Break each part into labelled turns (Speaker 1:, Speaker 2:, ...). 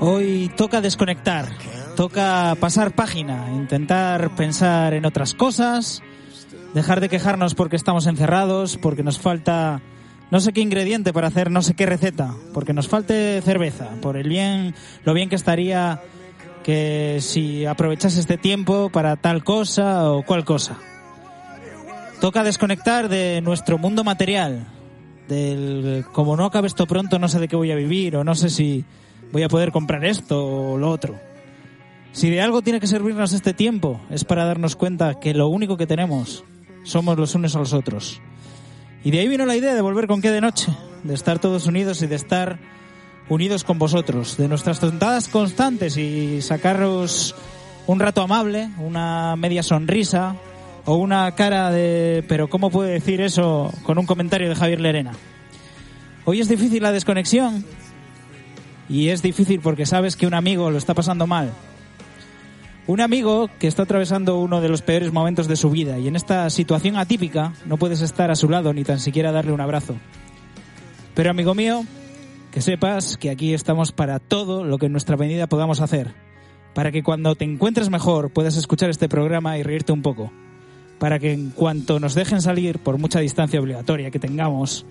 Speaker 1: Hoy toca desconectar, toca pasar página, intentar pensar en otras cosas, dejar de quejarnos porque estamos encerrados, porque nos falta no sé qué ingrediente para hacer no sé qué receta, porque nos falte cerveza, por el bien, lo bien que estaría que si aprovechase este tiempo para tal cosa o cual cosa. Toca desconectar de nuestro mundo material, del como no acabe esto pronto no sé de qué voy a vivir o no sé si voy a poder comprar esto o lo otro. Si de algo tiene que servirnos este tiempo es para darnos cuenta que lo único que tenemos somos los unos a los otros. Y de ahí vino la idea de volver con qué de noche, de estar todos unidos y de estar unidos con vosotros, de nuestras tontadas constantes y sacaros un rato amable, una media sonrisa o una cara de pero ¿cómo puede decir eso con un comentario de Javier Lerena? Hoy es difícil la desconexión y es difícil porque sabes que un amigo lo está pasando mal. Un amigo que está atravesando uno de los peores momentos de su vida y en esta situación atípica no puedes estar a su lado ni tan siquiera darle un abrazo. Pero amigo mío, que sepas que aquí estamos para todo lo que en nuestra medida podamos hacer, para que cuando te encuentres mejor puedas escuchar este programa y reírte un poco, para que en cuanto nos dejen salir, por mucha distancia obligatoria que tengamos,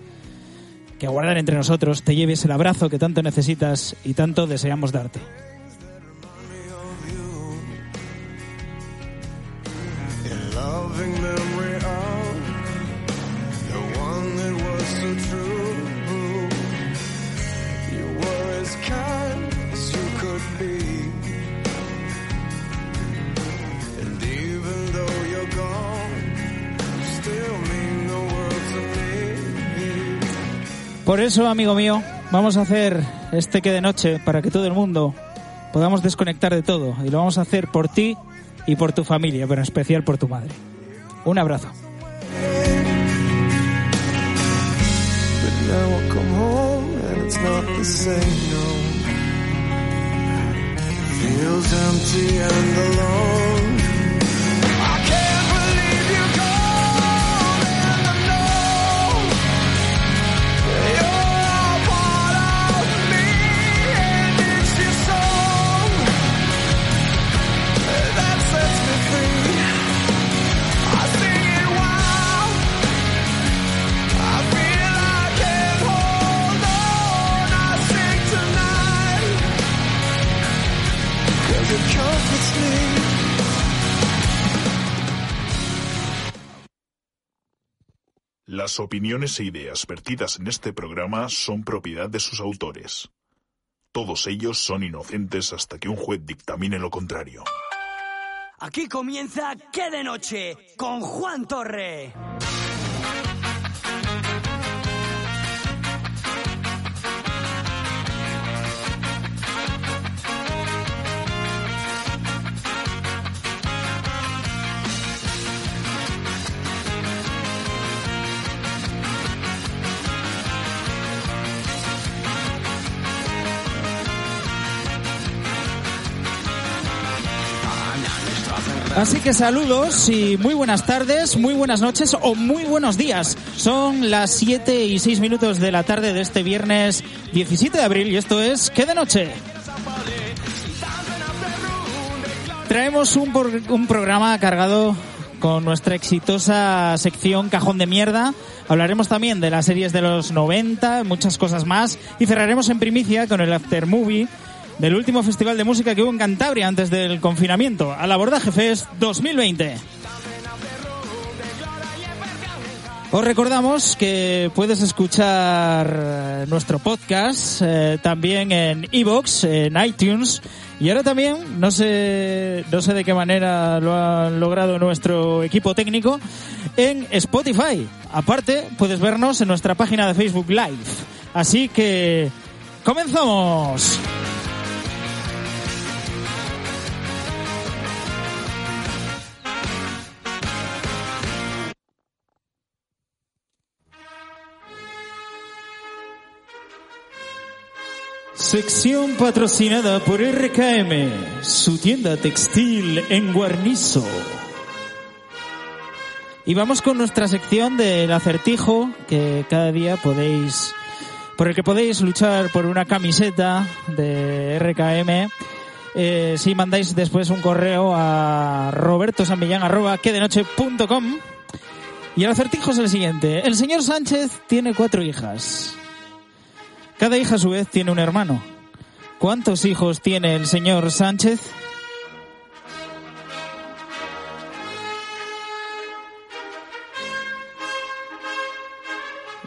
Speaker 1: que guardar entre nosotros, te lleves el abrazo que tanto necesitas y tanto deseamos darte. Por eso, amigo mío, vamos a hacer este que de noche para que todo el mundo podamos desconectar de todo. Y lo vamos a hacer por ti y por tu familia, pero en especial por tu madre. Un abrazo.
Speaker 2: Las opiniones e ideas vertidas en este programa son propiedad de sus autores. Todos ellos son inocentes hasta que un juez dictamine lo contrario.
Speaker 3: Aquí comienza ¿Qué de noche? con Juan Torre.
Speaker 1: Así que saludos y muy buenas tardes, muy buenas noches o muy buenos días. Son las 7 y 6 minutos de la tarde de este viernes 17 de abril y esto es ¿Qué de noche? Traemos un, por- un programa cargado con nuestra exitosa sección Cajón de Mierda. Hablaremos también de las series de los 90, muchas cosas más. Y cerraremos en primicia con el After Movie del último festival de música que hubo en Cantabria antes del confinamiento, al Abordaje Fest 2020. Os recordamos que puedes escuchar eh, nuestro podcast eh, también en iVoox, en iTunes y ahora también, no sé, no sé de qué manera lo ha logrado nuestro equipo técnico, en Spotify. Aparte, puedes vernos en nuestra página de Facebook Live. Así que, ¡comenzamos! Sección patrocinada por RKM, su tienda textil en Guarnizo. Y vamos con nuestra sección del acertijo, que cada día podéis, por el que podéis luchar por una camiseta de RKM. Eh, si mandáis después un correo a robertosambillán.com y el acertijo es el siguiente. El señor Sánchez tiene cuatro hijas. Cada hija a su vez tiene un hermano. ¿Cuántos hijos tiene el señor Sánchez?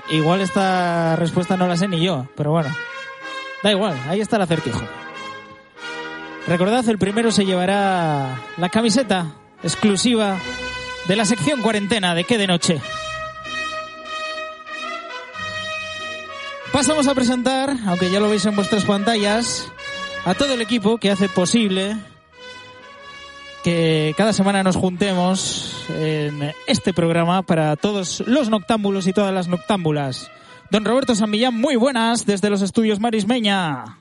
Speaker 1: Igual esta respuesta no la sé ni yo, pero bueno. Da igual, ahí está el acertijo. Recordad, el primero se llevará la camiseta exclusiva de la sección cuarentena de qué de noche. Pasamos a presentar, aunque ya lo veis en vuestras pantallas, a todo el equipo que hace posible que cada semana nos juntemos en este programa para todos los noctámbulos y todas las noctámbulas. Don Roberto San Millán, muy buenas desde los estudios Marismeña.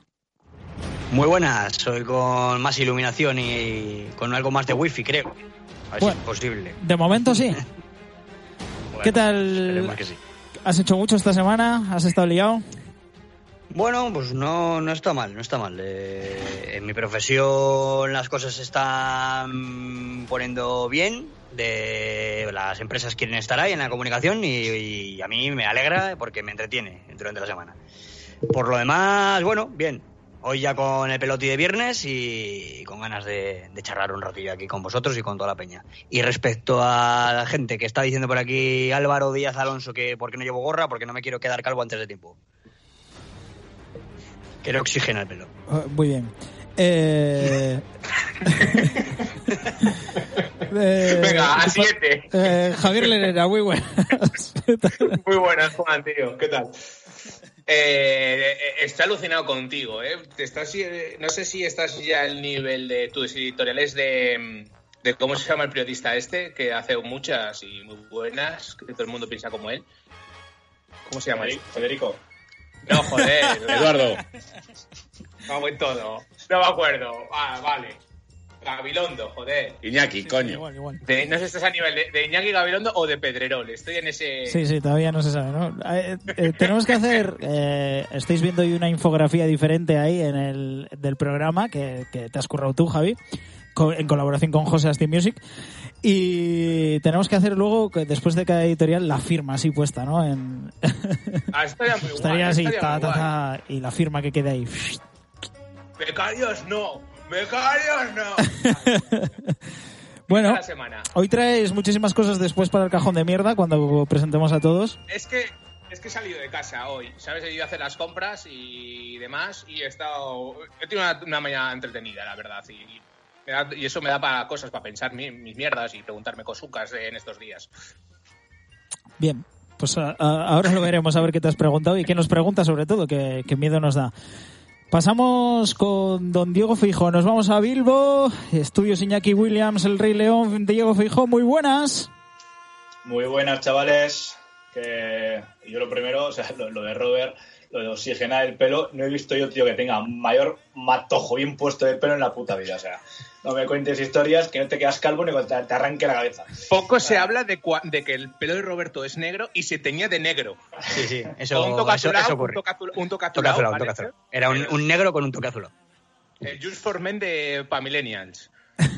Speaker 4: Muy buenas, soy con más iluminación y con algo más de wifi, creo. A ver
Speaker 1: Bueno.
Speaker 4: si es posible.
Speaker 1: De momento sí.
Speaker 4: Bueno,
Speaker 1: ¿Qué tal?
Speaker 4: que sí.
Speaker 1: ¿Has hecho mucho esta semana? ¿Has estado liado?
Speaker 4: Bueno, pues no, no está mal, no está mal. Eh, en mi profesión las cosas se están poniendo bien. De, las empresas quieren estar ahí en la comunicación y, y a mí me alegra porque me entretiene durante la semana. Por lo demás, bueno, bien. Hoy ya con el peloti de viernes y con ganas de, de charlar un ratillo aquí con vosotros y con toda la peña. Y respecto a la gente que está diciendo por aquí Álvaro Díaz Alonso que por qué no llevo gorra, porque no me quiero quedar calvo antes de tiempo. Quiero oxígeno al pelo.
Speaker 1: Ah, Muy bien. Eh... eh,
Speaker 5: Venga, a siete.
Speaker 1: eh, Javier Lerera, muy buenas.
Speaker 5: Muy buenas, Juan, tío. ¿Qué tal? Eh, estoy alucinado contigo, ¿eh? Te estás, no sé si estás ya al nivel de tus editoriales de, de cómo se llama el periodista este, que hace muchas y muy buenas, que todo el mundo piensa como él. ¿Cómo se llama? este?
Speaker 6: Federico.
Speaker 5: No, joder.
Speaker 6: Eduardo.
Speaker 5: Vamos en todo. No me acuerdo. Ah, vale. Gabilondo, joder.
Speaker 6: Iñaki, coño.
Speaker 1: Igual, igual.
Speaker 5: De- no sé si estás a nivel de, de Iñaki Gabilondo o de Pedrerol. Estoy en ese...
Speaker 1: Sí, sí, todavía no se sabe, ¿no? Eh, eh, tenemos que hacer, eh, estáis viendo hoy una infografía diferente ahí en el del programa que, que te has currado tú, Javi, co- en colaboración con José Asti Music. Y tenemos que hacer luego, que después de cada editorial, la firma así puesta, ¿no? En...
Speaker 5: Ah, estaría muy guay,
Speaker 1: Estaría así,
Speaker 5: estaría
Speaker 1: ta,
Speaker 5: muy
Speaker 1: ta,
Speaker 5: guay.
Speaker 1: ta, y la firma que quede ahí.
Speaker 5: Becarios no, becarios no.
Speaker 1: Bueno,
Speaker 5: La semana.
Speaker 1: hoy traes muchísimas cosas después para el cajón de mierda cuando presentemos a todos.
Speaker 5: Es que es que he salido de casa hoy, ¿sabes? He ido a hacer las compras y demás y he estado he tenido una, una mañana entretenida, la verdad, y, y me da- y eso me da para cosas para pensar mi- mis mierdas y preguntarme cosucas en estos días.
Speaker 1: Bien, pues a- a- ahora lo veremos a ver qué te has preguntado y qué nos pregunta sobre todo, que, que miedo nos da. Pasamos con don Diego Fijo. Nos vamos a Bilbo, Estudios Iñaki Williams, El Rey León, Diego Fijo, muy buenas.
Speaker 6: Muy buenas, chavales. Que yo lo primero, o sea, lo, de Robert, lo de oxigenar el pelo, no he visto yo, tío, que tenga mayor matojo bien puesto de pelo en la puta vida. O sea, no me cuentes historias que no te quedas calvo ni cuando te, te arranque la cabeza.
Speaker 5: Poco se habla de, cua- de que el pelo de Roberto es negro y se teñía de negro.
Speaker 4: Sí, sí, eso,
Speaker 5: un toque azulado,
Speaker 4: eso
Speaker 5: un
Speaker 4: ocurre.
Speaker 5: toque azul- un toque
Speaker 4: Toque
Speaker 5: azulado,
Speaker 4: azulado,
Speaker 5: ¿vale?
Speaker 4: toque azulado. Era un, un negro con un toque azulado.
Speaker 5: El Just for Men de Pamillennials.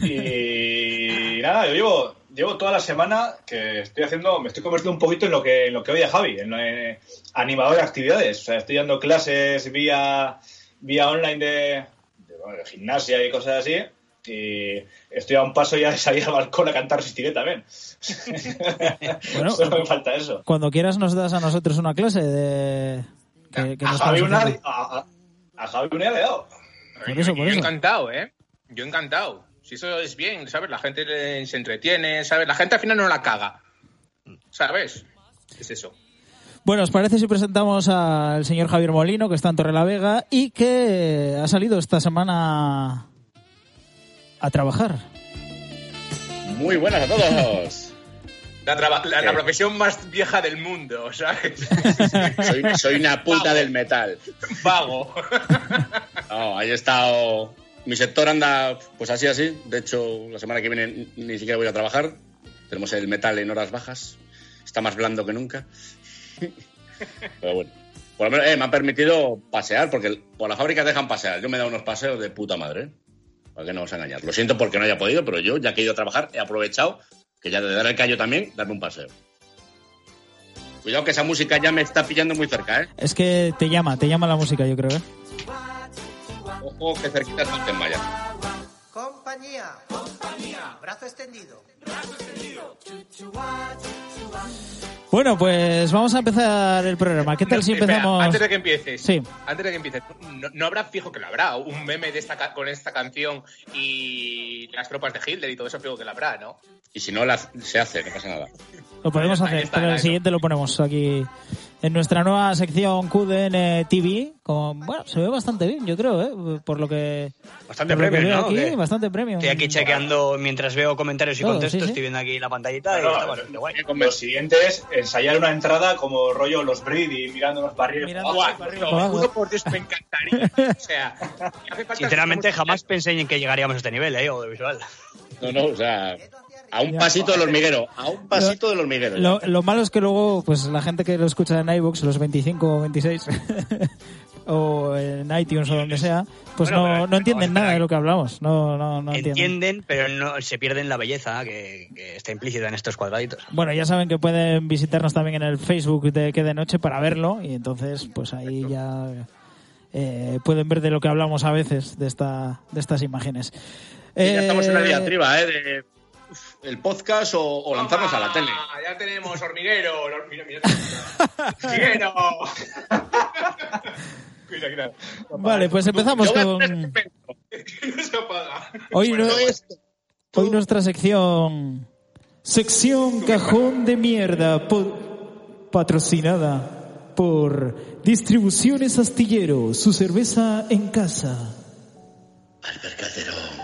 Speaker 6: Y nada, yo llevo, llevo toda la semana que estoy haciendo, me estoy convirtiendo un poquito en lo que, en lo que odia Javi, en, lo de animador de actividades. O sea, estoy dando clases vía, vía online de, de, bueno, de gimnasia y cosas así. Y estoy a un paso ya de salir al balcón a cantar resistiré también.
Speaker 1: Bueno.
Speaker 6: Solo me falta eso.
Speaker 1: Cuando quieras nos das a nosotros una clase de... Que, que
Speaker 6: A Javi, una, a, a- a Javi una le he dado.
Speaker 1: Por eso, por
Speaker 5: yo
Speaker 1: eso.
Speaker 5: encantado, ¿eh? Yo encantado. Si eso es bien, ¿sabes? La gente se entretiene, ¿sabes? La gente al final no la caga. ¿Sabes? Es eso.
Speaker 1: Bueno, ¿os parece si presentamos al señor Javier Molino, que está en Torrelavega y que ha salido esta semana a trabajar?
Speaker 7: Muy buenas a todos.
Speaker 5: La, la- profesión más vieja del mundo, ¿sabes?
Speaker 7: Soy, soy una puta del metal.
Speaker 5: Vago.
Speaker 7: No, ahí he estado. Mi sector anda pues así, así. De hecho, la semana que viene ni siquiera voy a trabajar. Tenemos el metal en horas bajas. Está más blando que nunca. Pero bueno. Por lo menos eh, me han permitido pasear, porque por las fábricas dejan pasear. Yo me he dado unos paseos de puta madre. ¿Para qué no os engañar? Lo siento porque no haya podido, pero yo, ya que he ido a trabajar, he aprovechado que ya de dar el callo también, darme un paseo. Cuidado que esa música ya me está pillando muy cerca, ¿eh?
Speaker 1: Es que te llama, te llama la música, yo creo, ¿eh?
Speaker 7: Ojo que cerquita está el Tenmaya.
Speaker 8: Compañía. Compañía. Brazo extendido.
Speaker 1: Bueno, pues vamos a empezar el programa. ¿Qué tal si
Speaker 5: espera,
Speaker 1: empezamos?
Speaker 5: antes de que empieces.
Speaker 1: Sí.
Speaker 5: Antes de que empieces. No, no habrá fijo que lo habrá. Un meme de esta, ca- con esta canción y las tropas de Hitler y todo eso fijo que lo habrá, ¿no?
Speaker 7: Y si no, la- se hace, no pasa nada.
Speaker 1: Lo podemos hacer,
Speaker 5: está,
Speaker 1: pero el siguiente lo ponemos aquí en nuestra nueva sección QDN TV. Con, bueno, se ve bastante bien, yo creo, ¿eh? Por lo que,
Speaker 4: Bastante premium, ¿no?
Speaker 1: aquí,
Speaker 4: ¿Qué?
Speaker 1: bastante premium.
Speaker 4: Estoy aquí chequeando mientras veo comentarios y contextos.
Speaker 1: sí, sí.
Speaker 4: Estoy viendo aquí la pantallita y
Speaker 6: Claro,
Speaker 4: está bastante guay.
Speaker 6: Lo siguiente es ensayar una entrada como rollo los Brady mirándonos para arriba.
Speaker 1: Mirando
Speaker 5: Guau, juro por Dios, me encantaría. O sea, me hace falta-
Speaker 4: Sinceramente, jamás pensé en que llegaríamos a este nivel, ¿eh? Audiovisual.
Speaker 7: No, no, o sea, a un pasito del hormiguero, a un pasito del hormiguero.
Speaker 1: Lo, lo malo es que luego, pues la gente que lo escucha en iVoox, los 25 o 26, o en iTunes o donde sea, pues
Speaker 5: Bueno,
Speaker 1: no,
Speaker 5: pero-
Speaker 1: no entienden nada de lo que hablamos. No, no, no entienden.
Speaker 4: Entienden, pero no se pierden la belleza que, que está implícita en estos cuadraditos.
Speaker 1: Bueno, ya saben que pueden visitarnos también en el Facebook de Que de Noche para verlo y entonces pues ahí ya eh, pueden ver de lo que hablamos a veces de esta de estas imágenes.
Speaker 7: Ya estamos en la
Speaker 1: Eh,
Speaker 7: diatriba, ¿eh? De el podcast o, o lanzarnos a la tele.
Speaker 5: Ah, Ya tenemos hormiguero. hormiguero.
Speaker 1: Vale, pues empezamos con
Speaker 7: este
Speaker 1: hoy, no-
Speaker 7: esto.
Speaker 1: hoy nuestra sección sección cajón de mierda po- patrocinada por Distribuciones Astillero, su cerveza en casa.
Speaker 7: Albert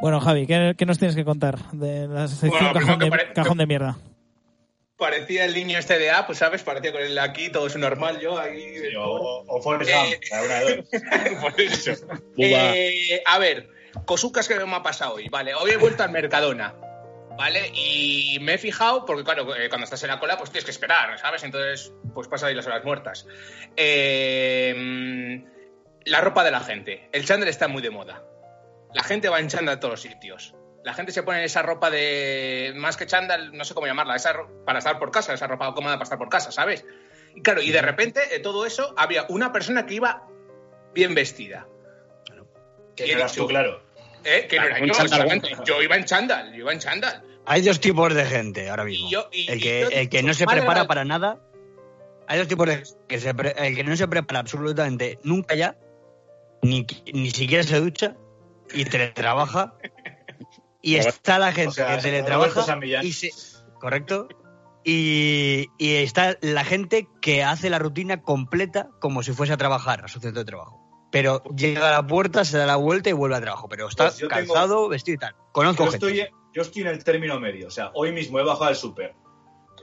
Speaker 1: Bueno, Javi, ¿qué, qué nos tienes que contar de la sección
Speaker 5: Bueno,
Speaker 1: cajón, de,
Speaker 5: pare-
Speaker 1: cajón de mierda?
Speaker 5: Parecía el niño este de A, pues sabes, parecía con él aquí, todo es normal, yo ahí.
Speaker 6: Sí, O, o Forrest
Speaker 5: Eh,
Speaker 6: Gump, la una de dos.
Speaker 5: Por eso. Eh, a ver, cosucas que me ha pasado hoy. Vale, hoy he vuelto al Mercadona. ¿Vale? Y me he fijado, porque claro, eh, cuando estás en la cola, pues tienes que esperar, ¿sabes? Entonces, pues pasa ahí las horas muertas. Eh, la ropa de la gente. El chándal está muy de moda. La gente va en chándal a todos los sitios. La gente se pone esa ropa de. Más que chándal, no sé cómo llamarla, esa para estar por casa, esa ropa cómoda para estar por casa, ¿sabes? Y claro, y de repente, de todo eso, había una persona que iba bien vestida.
Speaker 6: Que
Speaker 5: Y he
Speaker 6: no eras tú, claro.
Speaker 5: ¿eh? Que no
Speaker 7: Claro,
Speaker 5: era yo. Yo iba en chándal, yo iba en chándal.
Speaker 4: Hay dos tipos de gente ahora mismo.
Speaker 5: Y yo- y-
Speaker 4: el,
Speaker 5: y
Speaker 4: que,
Speaker 5: yo-
Speaker 4: el que no se prepara para nada. Hay dos tipos de que se pre- el que no se prepara absolutamente nunca ya, ni, ni siquiera se ducha y teletrabaja. Y está la gente
Speaker 6: o sea,
Speaker 4: que teletrabaja y se, correcto. Y, y está la gente que hace la rutina completa como si fuese a trabajar a su centro de trabajo. Pero llega a la puerta, se da la vuelta y vuelve a trabajo. Pero está
Speaker 6: Pues tengo-
Speaker 4: calzado, vestido y tal. Conozco
Speaker 6: Yo
Speaker 4: gente.
Speaker 6: estoy, yo estoy en el término medio. O sea, hoy mismo he bajado al súper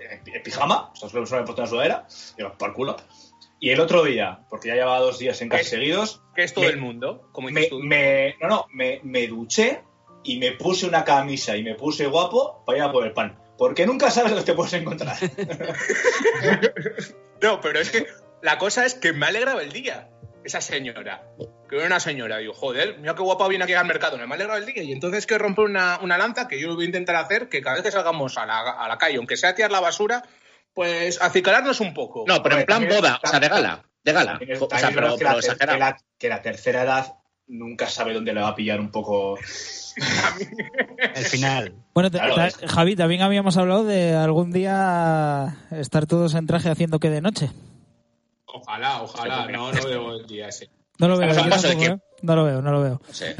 Speaker 6: en en pijama, o sea, solo me he puesto una sudadera, y por culo. Y el otro día, porque ya llevaba dos días en casa seguidos,
Speaker 5: Que es todo
Speaker 6: Me-
Speaker 5: el mundo, como
Speaker 6: me,
Speaker 5: tú.
Speaker 6: me- no, no, me, me duché y me puse una camisa y me puse guapo para ir a por el pan. Porque nunca sabes lo que te puedes encontrar.
Speaker 5: No, pero es que la cosa es que me ha alegrado el día. Esa señora. Que era una señora. Digo, joder, mira qué guapa viene aquí al mercado. Me ha alegrado el día. Y entonces que romper una, una lanza que yo voy a intentar hacer, que cada vez que salgamos a la, a la calle, aunque sea a tirar la basura, pues acicalarnos un poco.
Speaker 7: No, pero en plan
Speaker 6: también-
Speaker 7: boda, o sea, de gala. De gala.
Speaker 6: Es-
Speaker 7: O sea, pero,
Speaker 6: que,
Speaker 7: pero
Speaker 6: la, que la- que la tercera edad nunca sabe dónde le va a pillar un poco.
Speaker 4: El final.
Speaker 1: Bueno, te-
Speaker 6: Claro,
Speaker 1: ta- Javi, también habíamos hablado de algún día estar todos en traje haciendo que de noche.
Speaker 5: Ojalá, ojalá. No, no veo el día ese.
Speaker 1: No lo veo, tampoco,
Speaker 7: que-
Speaker 1: ¿eh? No lo veo, no lo veo.
Speaker 7: No sé.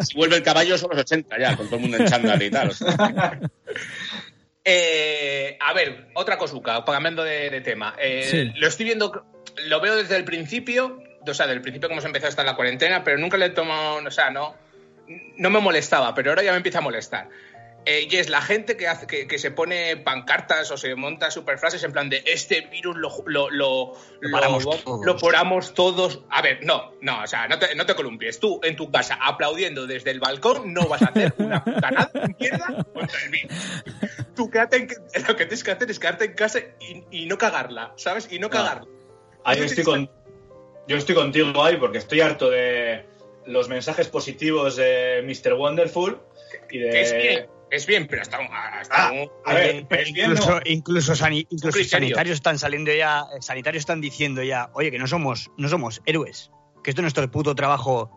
Speaker 7: Si vuelve el caballo son los 80 ya, con todo el mundo en chándal y tal. o sea.
Speaker 5: Eh, a ver, otra cosuca, cambiando de, de tema. Eh,
Speaker 1: Sí.
Speaker 5: Lo estoy viendo, lo veo desde el principio, o sea, del principio que hemos empezado hasta la cuarentena, pero nunca le he tomado, o sea, no, no me molestaba, pero ahora ya me empieza a molestar. Eh, y es la gente que, hace, que, que se pone pancartas o se monta superfrases en plan de este virus lo, lo, lo,
Speaker 4: Lo paramos todos.
Speaker 5: lo paramos todos. A ver, no, no, o sea, no te, no te columpies. Tú en tu casa aplaudiendo desde el balcón no vas a hacer una puta mierda contra el virus. Tú quédate en, lo que tienes que hacer es quedarte en casa y, y no cagarla, ¿sabes? Y no cagarla.
Speaker 6: Ahí estoy con, yo estoy contigo ahí porque estoy harto de los mensajes positivos de Mr. Wonderful y de...
Speaker 5: que es es bien, pero hasta,
Speaker 6: Ah,
Speaker 5: un-
Speaker 6: a ver,
Speaker 4: pero
Speaker 6: es bien,
Speaker 4: incluso, incluso, sani- incluso
Speaker 5: criterio.
Speaker 4: sanitarios están saliendo ya, eh, sanitarios están diciendo ya, oye, que no somos, no somos héroes, que esto es nuestro puto trabajo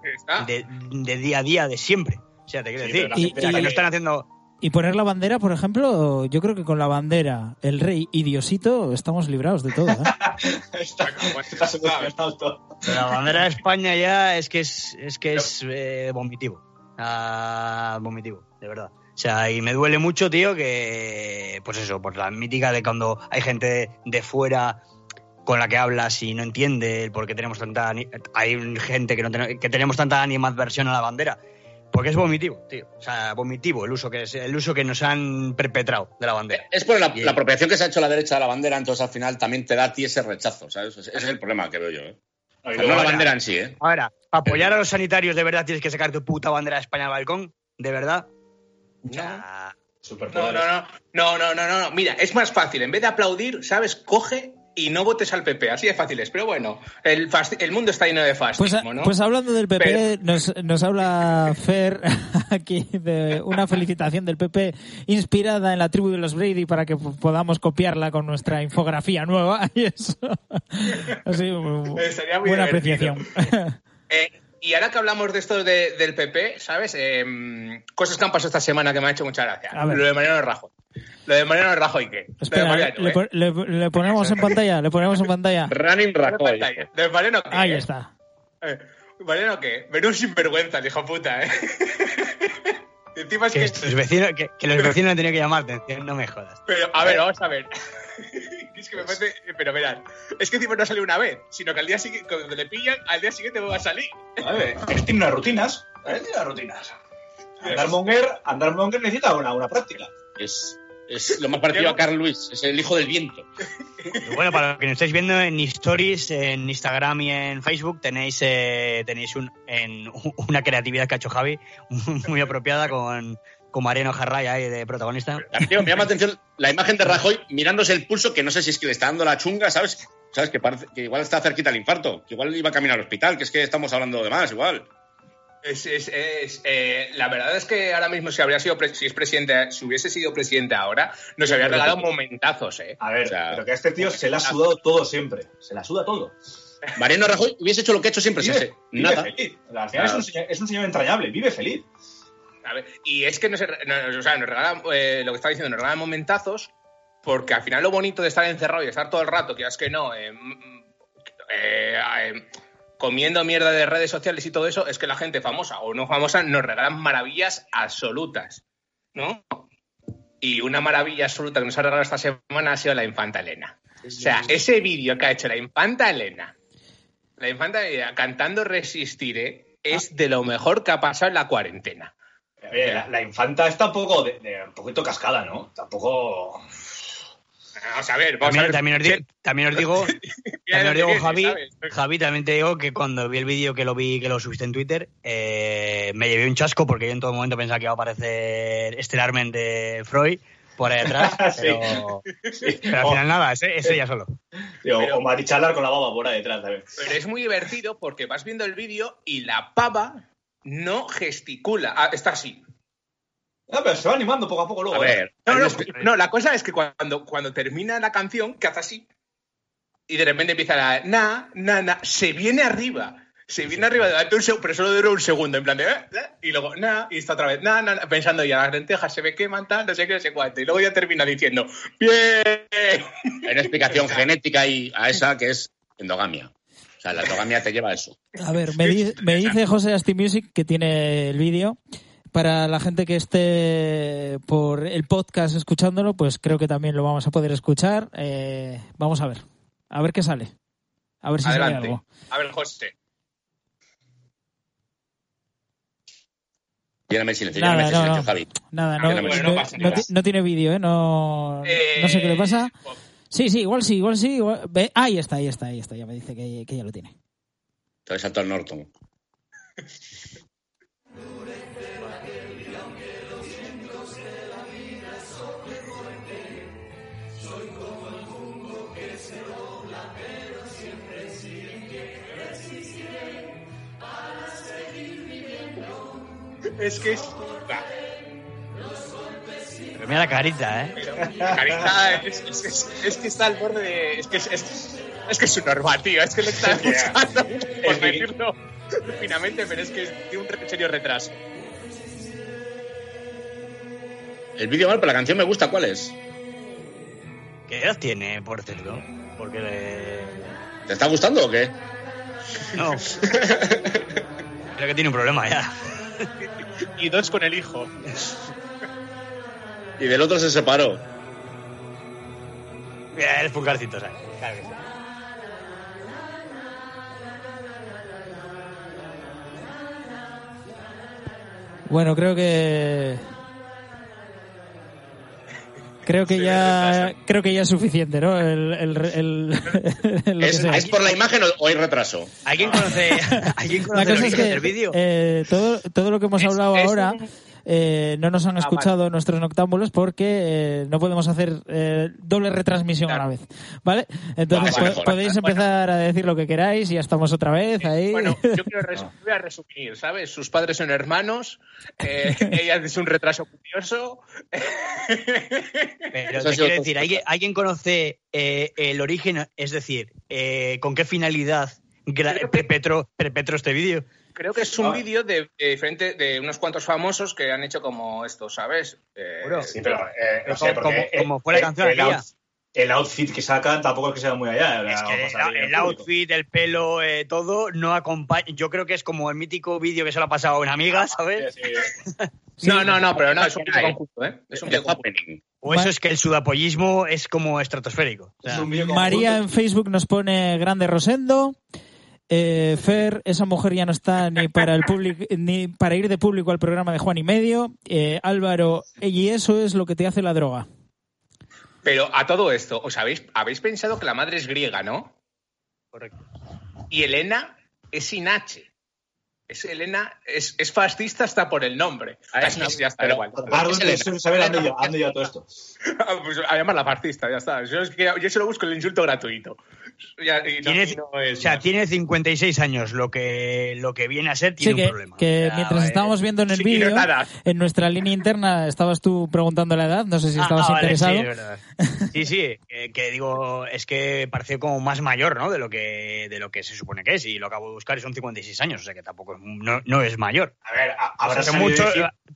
Speaker 4: de, de día a día, de siempre. O sea, te quiero
Speaker 6: Sí,
Speaker 4: decir,
Speaker 1: Y-
Speaker 6: gente
Speaker 4: que
Speaker 1: y-
Speaker 4: no están haciendo...
Speaker 1: Y poner la bandera, por ejemplo, yo creo que con la bandera, el rey y Diosito, estamos librados de todo. ¿eh?
Speaker 6: está, está solucionado todo.
Speaker 4: Pero la bandera de España ya es que es, es que es eh, vomitivo. Ah, vomitivo, de verdad. O sea, y me duele mucho, tío, que, pues eso, por la mítica de cuando hay gente de fuera con la que hablas y no entiende el por qué tenemos tanta hay gente que no ten- que tenemos tanta animadversión a la bandera porque es vomitivo tío o sea vomitivo el uso que es el uso que nos han perpetrado de la bandera
Speaker 7: Es por la, la apropiación que se ha hecho la derecha de la bandera, entonces al final también te da a ti ese rechazo, ¿sabes? Ese es el problema que veo yo, ¿eh?
Speaker 6: No,
Speaker 7: O sea, no la
Speaker 6: ahora-
Speaker 7: bandera en sí, ¿eh?
Speaker 4: ahora apoyar a los sanitarios de verdad tienes que sacar tu puta bandera de España al balcón de verdad Sea,
Speaker 5: No, no, no, no, no, no, no, no. Mira, es más fácil. En vez de aplaudir, ¿sabes? Coge y no votes al PP. Así de fácil es. Pero bueno, el, el mundo está lleno de
Speaker 1: Pues,
Speaker 5: fascismo, ¿no?
Speaker 1: pues hablando del PP,
Speaker 5: Pero-
Speaker 1: nos, nos habla Fer aquí de una felicitación del PP inspirada en la tribu de los Brady para que po- podamos copiarla con nuestra infografía nueva y eso. Así,
Speaker 5: Estaría muy
Speaker 1: buena
Speaker 5: divertido.
Speaker 1: apreciación.
Speaker 5: Eh, y ahora que hablamos de esto de- del PP, ¿sabes? Eh, cosas que han pasado esta semana que me ha hecho mucha gracia. Lo de Mariano Rajoy. Lo de Mariano Rajoy, ¿qué? Lo de
Speaker 1: Espera,
Speaker 5: Mariano,
Speaker 1: le,
Speaker 5: ¿eh?
Speaker 1: pon- le- le ponemos en pantalla, le ponemos en pantalla.
Speaker 7: Running Rajoy.
Speaker 5: ¿Lo de Mariano qué?
Speaker 1: Ahí está.
Speaker 5: Eh, Mariano, ¿qué? Menudo sinvergüenza, el hijo puta, ¿eh? Y Encima es
Speaker 4: que,
Speaker 5: que...
Speaker 4: los vecinos, que, que los vecinos han tenido que llamar atención, no me jodas.
Speaker 5: Pero, a ver, vamos a ver. es que me parece... Pero verás, es que encima no salió una vez, sino que al día siguiente, cuando le pillan, al día siguiente me va a salir.
Speaker 6: A ver, él tiene unas rutinas. Él tiene unas rutinas. Andar Monger, Andar Monger necesita una, una práctica.
Speaker 7: Es, es lo más parecido a Carl Luis, es el hijo del viento.
Speaker 4: Y bueno, para los que nos estáis viendo en Stories, en Instagram y en Facebook, tenéis eh, tenéis un, en, una creatividad que ha hecho Javi, muy apropiada con, con Mariano Jarray ahí de protagonista.
Speaker 7: Tío, me llama la atención la imagen de Rajoy mirándose el pulso, que no sé si es que le está dando la chunga, ¿sabes? ¿Sabes? Que, parece, que igual está cerquita el infarto, que igual iba a caminar al hospital, que es que estamos hablando de más, igual.
Speaker 5: Es, es, es, eh, la verdad es que ahora mismo si habría sido si es presidente, si hubiese sido presidente ahora, nos habría regalado momentazos, eh.
Speaker 6: A ver,
Speaker 7: O sea,
Speaker 6: pero que a este tío se le ha sudado todo siempre. Se la suda todo.
Speaker 7: Mariano Rajoy hubiese hecho lo que ha hecho siempre,
Speaker 6: Vive,
Speaker 7: se-
Speaker 6: vive
Speaker 7: nada.
Speaker 6: feliz. Al final
Speaker 7: Nada.
Speaker 6: es, un señor, es un señor entrañable, vive feliz.
Speaker 5: A ver, y es que nos, no, o sea, nos regalan, eh, lo que estaba diciendo, nos regalan momentazos, porque al final lo bonito de estar encerrado y estar todo el rato, que es que no, eh, mm, eh, eh, comiendo mierda de redes sociales y todo eso, es que la gente famosa o no famosa nos regalan maravillas absolutas, ¿no? Y una maravilla absoluta que nos ha regalado esta semana ha sido la infanta Elena. O sea, ese vídeo que ha hecho la infanta Elena, la infanta Elena cantando Resistiré, es de lo mejor que ha pasado en la cuarentena.
Speaker 6: Oye, la, la infanta está un poco de, de- un poquito cascada, ¿no? Tampoco.
Speaker 5: Vamos a ver, vamos a
Speaker 4: También,
Speaker 5: ver.
Speaker 4: también os digo, también os digo, Javi,
Speaker 5: ¿sabes?
Speaker 4: Javi, también te digo que cuando vi el vídeo que lo vi, que lo subiste en Twitter, eh, me llevé un chasco porque yo en todo momento pensaba que iba a aparecer estelarmente Freud por ahí detrás,
Speaker 6: Sí.
Speaker 4: pero, pero al final nada, ese, ese ya solo.
Speaker 6: Digo,
Speaker 5: Pero-
Speaker 6: o Marichalar con la baba por ahí detrás también.
Speaker 5: Pero es muy divertido porque vas viendo el vídeo y la pava no gesticula. Ah, está así.
Speaker 6: Ah, pero se va animando poco a poco
Speaker 7: A
Speaker 6: luego. ¿eh?
Speaker 7: ver,
Speaker 5: No, no, no, la cosa es que cuando, cuando termina la canción, que hace así, y de repente empieza la na, na, na, se viene arriba. Se viene arriba durante un segundo, pero solo dura un segundo, en plan de, eh, eh, y luego, na, y está otra vez, na, na, na, pensando ya, las lentejas se me queman, tal, no sé qué, no sé cuánto. Y luego ya termina diciendo, bien.
Speaker 7: hay una explicación genética ahí a esa que es endogamia. Sea, la endogamia te lleva a eso.
Speaker 1: A ver, me, di- me dice José Asti Music que tiene el vídeo. Para la gente que esté por el podcast escuchándolo, pues creo que también lo vamos a poder escuchar. Eh, vamos a ver. A ver qué sale. A ver si sale
Speaker 5: Adelante.
Speaker 1: algo.
Speaker 5: A ver, José.
Speaker 7: Lléname silencio,
Speaker 1: Nada,
Speaker 7: lléname el
Speaker 1: no,
Speaker 7: silencio. Javi.
Speaker 1: Nada,
Speaker 7: Ah,
Speaker 1: no,
Speaker 7: bueno,
Speaker 1: no- tiene vídeo, ¿eh? No,
Speaker 5: Eh,
Speaker 1: no sé qué le pasa. Sí, sí, igual sí, igual sí. igual- Ve, ahí está, ahí está, ahí está. Ya me dice que, que ya lo tiene.
Speaker 7: Te saltado el Norton.
Speaker 5: Es que es.
Speaker 4: Pero mira la carita, ¿eh?
Speaker 5: La carita es, es- es- es que está al borde de. Es que es, es, es que es un normal, tío. Es que le está buscando, por decirlo finamente, pero es que tiene un serio retraso.
Speaker 7: El vídeo mal, pero la canción me gusta. ¿Cuál es?
Speaker 4: ¿Qué edad tiene, por cierto? Porque le...
Speaker 7: ¿Te está gustando o qué?
Speaker 4: No. Creo que tiene un problema ya.
Speaker 5: Y dos con el hijo.
Speaker 7: Y del otro se separó.
Speaker 4: Mira, eres pulgarcito, ¿sabes? Claro que sí.
Speaker 1: Bueno, creo que. Creo que ya, creo que ya es suficiente, ¿no? El, el, el- lo que
Speaker 7: ¿Es,
Speaker 1: sea.
Speaker 7: ¿Es por la imagen o, o hay retraso?
Speaker 4: ¿Alguien conoce, ¿alguien
Speaker 1: La
Speaker 4: conoce el
Speaker 1: cosa es
Speaker 4: origen
Speaker 1: que
Speaker 4: vídeo?
Speaker 1: eh, todo, todo lo que hemos
Speaker 5: Es-
Speaker 1: hablado
Speaker 5: es
Speaker 1: ahora
Speaker 5: un-
Speaker 1: eh, no nos han
Speaker 5: Ah,
Speaker 1: escuchado nuestros noctámbulos porque eh, no podemos hacer eh, doble retransmisión a la vez, ¿vale? Entonces
Speaker 7: Vale,
Speaker 1: po-
Speaker 7: mejor.
Speaker 1: podéis
Speaker 5: Bueno.
Speaker 1: empezar a decir lo que queráis y ya estamos otra vez ahí.
Speaker 5: Bueno, yo quiero res- voy a resumir, ¿sabes? Sus padres son hermanos, eh, ella es un retraso curioso.
Speaker 4: Pero te quiero decir, ¿alguien, alguien conoce eh, el origen? Es decir, eh, ¿con qué finalidad perpetró, perpetró este vídeo?
Speaker 5: Creo que es un vídeo de, de diferente de unos cuantos famosos que han hecho como esto, ¿sabes? Eh,
Speaker 4: Seguro.
Speaker 6: Sí, pero eh, no
Speaker 4: Pero
Speaker 6: sé,
Speaker 4: como-
Speaker 6: porque
Speaker 4: como- como fue la
Speaker 6: el-
Speaker 4: canción
Speaker 6: el, out- el outfit que sacan tampoco es que sea muy allá.
Speaker 4: Es que el
Speaker 6: público.
Speaker 4: outfit, el pelo, eh, todo no acompaña. Yo creo que es como el mítico vídeo que se lo ha pasado a una amiga, ¿sabes?
Speaker 6: Sí, sí.
Speaker 5: No, no, no, pero no, es un vídeo conjunto, ¿eh? Es un vídeo.
Speaker 4: O eso es que el sudapollismo es como estratosférico. O sea,
Speaker 6: Es un vídeo
Speaker 1: María en. Facebook nos pone grande Rosendo. Eh, Fer, esa mujer ya no está ni para el público ni para ir de público al programa de Juan y medio. Eh, Álvaro, y eso es lo que te hace la droga.
Speaker 5: Pero a todo esto, ¿os habéis, habéis pensado que la madre es griega, no?
Speaker 4: Correcto.
Speaker 5: Y Elena es sin H. Es Elena, es, es fascista hasta por el nombre.
Speaker 7: Ah,
Speaker 5: Casi
Speaker 7: es-
Speaker 5: ya está,
Speaker 7: pero-
Speaker 5: igual.
Speaker 6: Ando yo, ando yo a todo esto.
Speaker 5: Pues a llamarla fascista, ya está. Yo, es que, yo solo busco el insulto gratuito. Ya, y no-
Speaker 4: Tiene,
Speaker 5: y no es
Speaker 4: o sea,
Speaker 5: más.
Speaker 4: tiene 56 años, lo que, lo que viene a ser tiene
Speaker 1: Sí, que,
Speaker 4: un problema.
Speaker 1: que mientras
Speaker 4: eh,
Speaker 1: estábamos viendo en el
Speaker 5: sí,
Speaker 1: vídeo, en nuestra línea interna estabas tú preguntando la edad, no sé si
Speaker 4: ah,
Speaker 1: estabas
Speaker 4: ah, vale,
Speaker 1: interesado.
Speaker 4: sí. Sí, sí, eh, que digo, es que pareció como más mayor, ¿no? De lo que de lo que se supone que es. Y lo acabo de buscar y son 56 años, o sea que tampoco es, no, no es mayor.
Speaker 6: A ver, a- habrá
Speaker 4: O sea, mucho-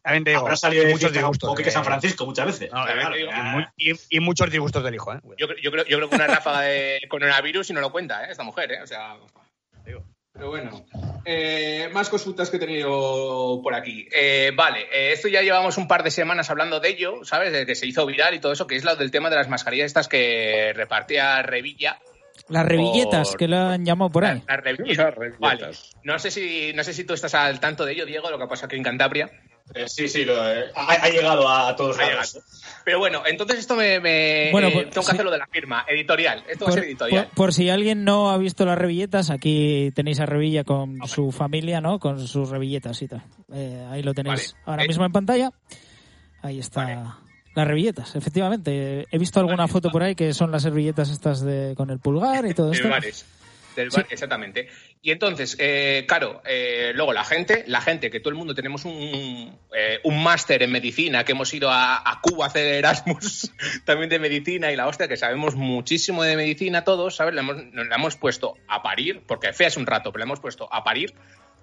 Speaker 4: también te digo,
Speaker 6: habrá salido de
Speaker 4: muchos disgustos.
Speaker 6: o que
Speaker 4: de-
Speaker 6: San Francisco muchas veces.
Speaker 4: No,
Speaker 5: Claro,
Speaker 4: y,
Speaker 5: digo,
Speaker 4: muy- y- y muchos disgustos del hijo, ¿eh?
Speaker 5: Yo, creo- yo, creo, yo creo que una ráfaga de coronavirus y no lo cuenta, ¿eh? Esta mujer, ¿eh? O sea.
Speaker 4: Digo.
Speaker 5: Pero bueno, eh, más consultas que he tenido por aquí. Eh, vale, eh, esto ya llevamos un par de semanas hablando de ello, ¿sabes? De que se hizo viral y todo eso, que es lo del tema de las mascarillas estas que repartía Revilla.
Speaker 1: Las revilletas,
Speaker 5: Por-
Speaker 1: que lo han llamado por ahí.
Speaker 5: Las revillas. Vale. No sé, si, no sé si tú estás al tanto de ello, Diego, lo que pasa aquí en Cantabria.
Speaker 6: Eh, sí, sí, lo, eh, ha, ha llegado a, todos
Speaker 5: Ha
Speaker 6: lados.
Speaker 5: Pero bueno, entonces esto me. me-
Speaker 1: Bueno,
Speaker 5: eh, tengo que
Speaker 1: sí.
Speaker 5: hacerlo de la firma, editorial. Esto va a
Speaker 1: Por,
Speaker 5: ser editorial.
Speaker 1: por- por si alguien no ha visto las revilletas, aquí tenéis a Revilla con su familia, ¿no? Con sus revilletas y tal. Eh, ahí lo tenéis
Speaker 5: Vale.
Speaker 1: ahora
Speaker 5: Eh,
Speaker 1: mismo en pantalla. Ahí está
Speaker 5: Vale.
Speaker 1: las revilletas, efectivamente. He visto alguna
Speaker 5: Vale.
Speaker 1: foto por ahí que son las servilletas estas de con el pulgar y todo esto.
Speaker 5: Del bar, exactamente. Y entonces, eh, claro, eh, luego la gente, la gente, que todo el mundo tenemos un, eh, un máster en medicina, que hemos ido a, a Cuba a hacer Erasmus también de medicina y la hostia, que sabemos muchísimo de medicina todos, ¿sabes? Le hemos, nos la hemos puesto a parir, porque fea es un rato, pero la hemos puesto a parir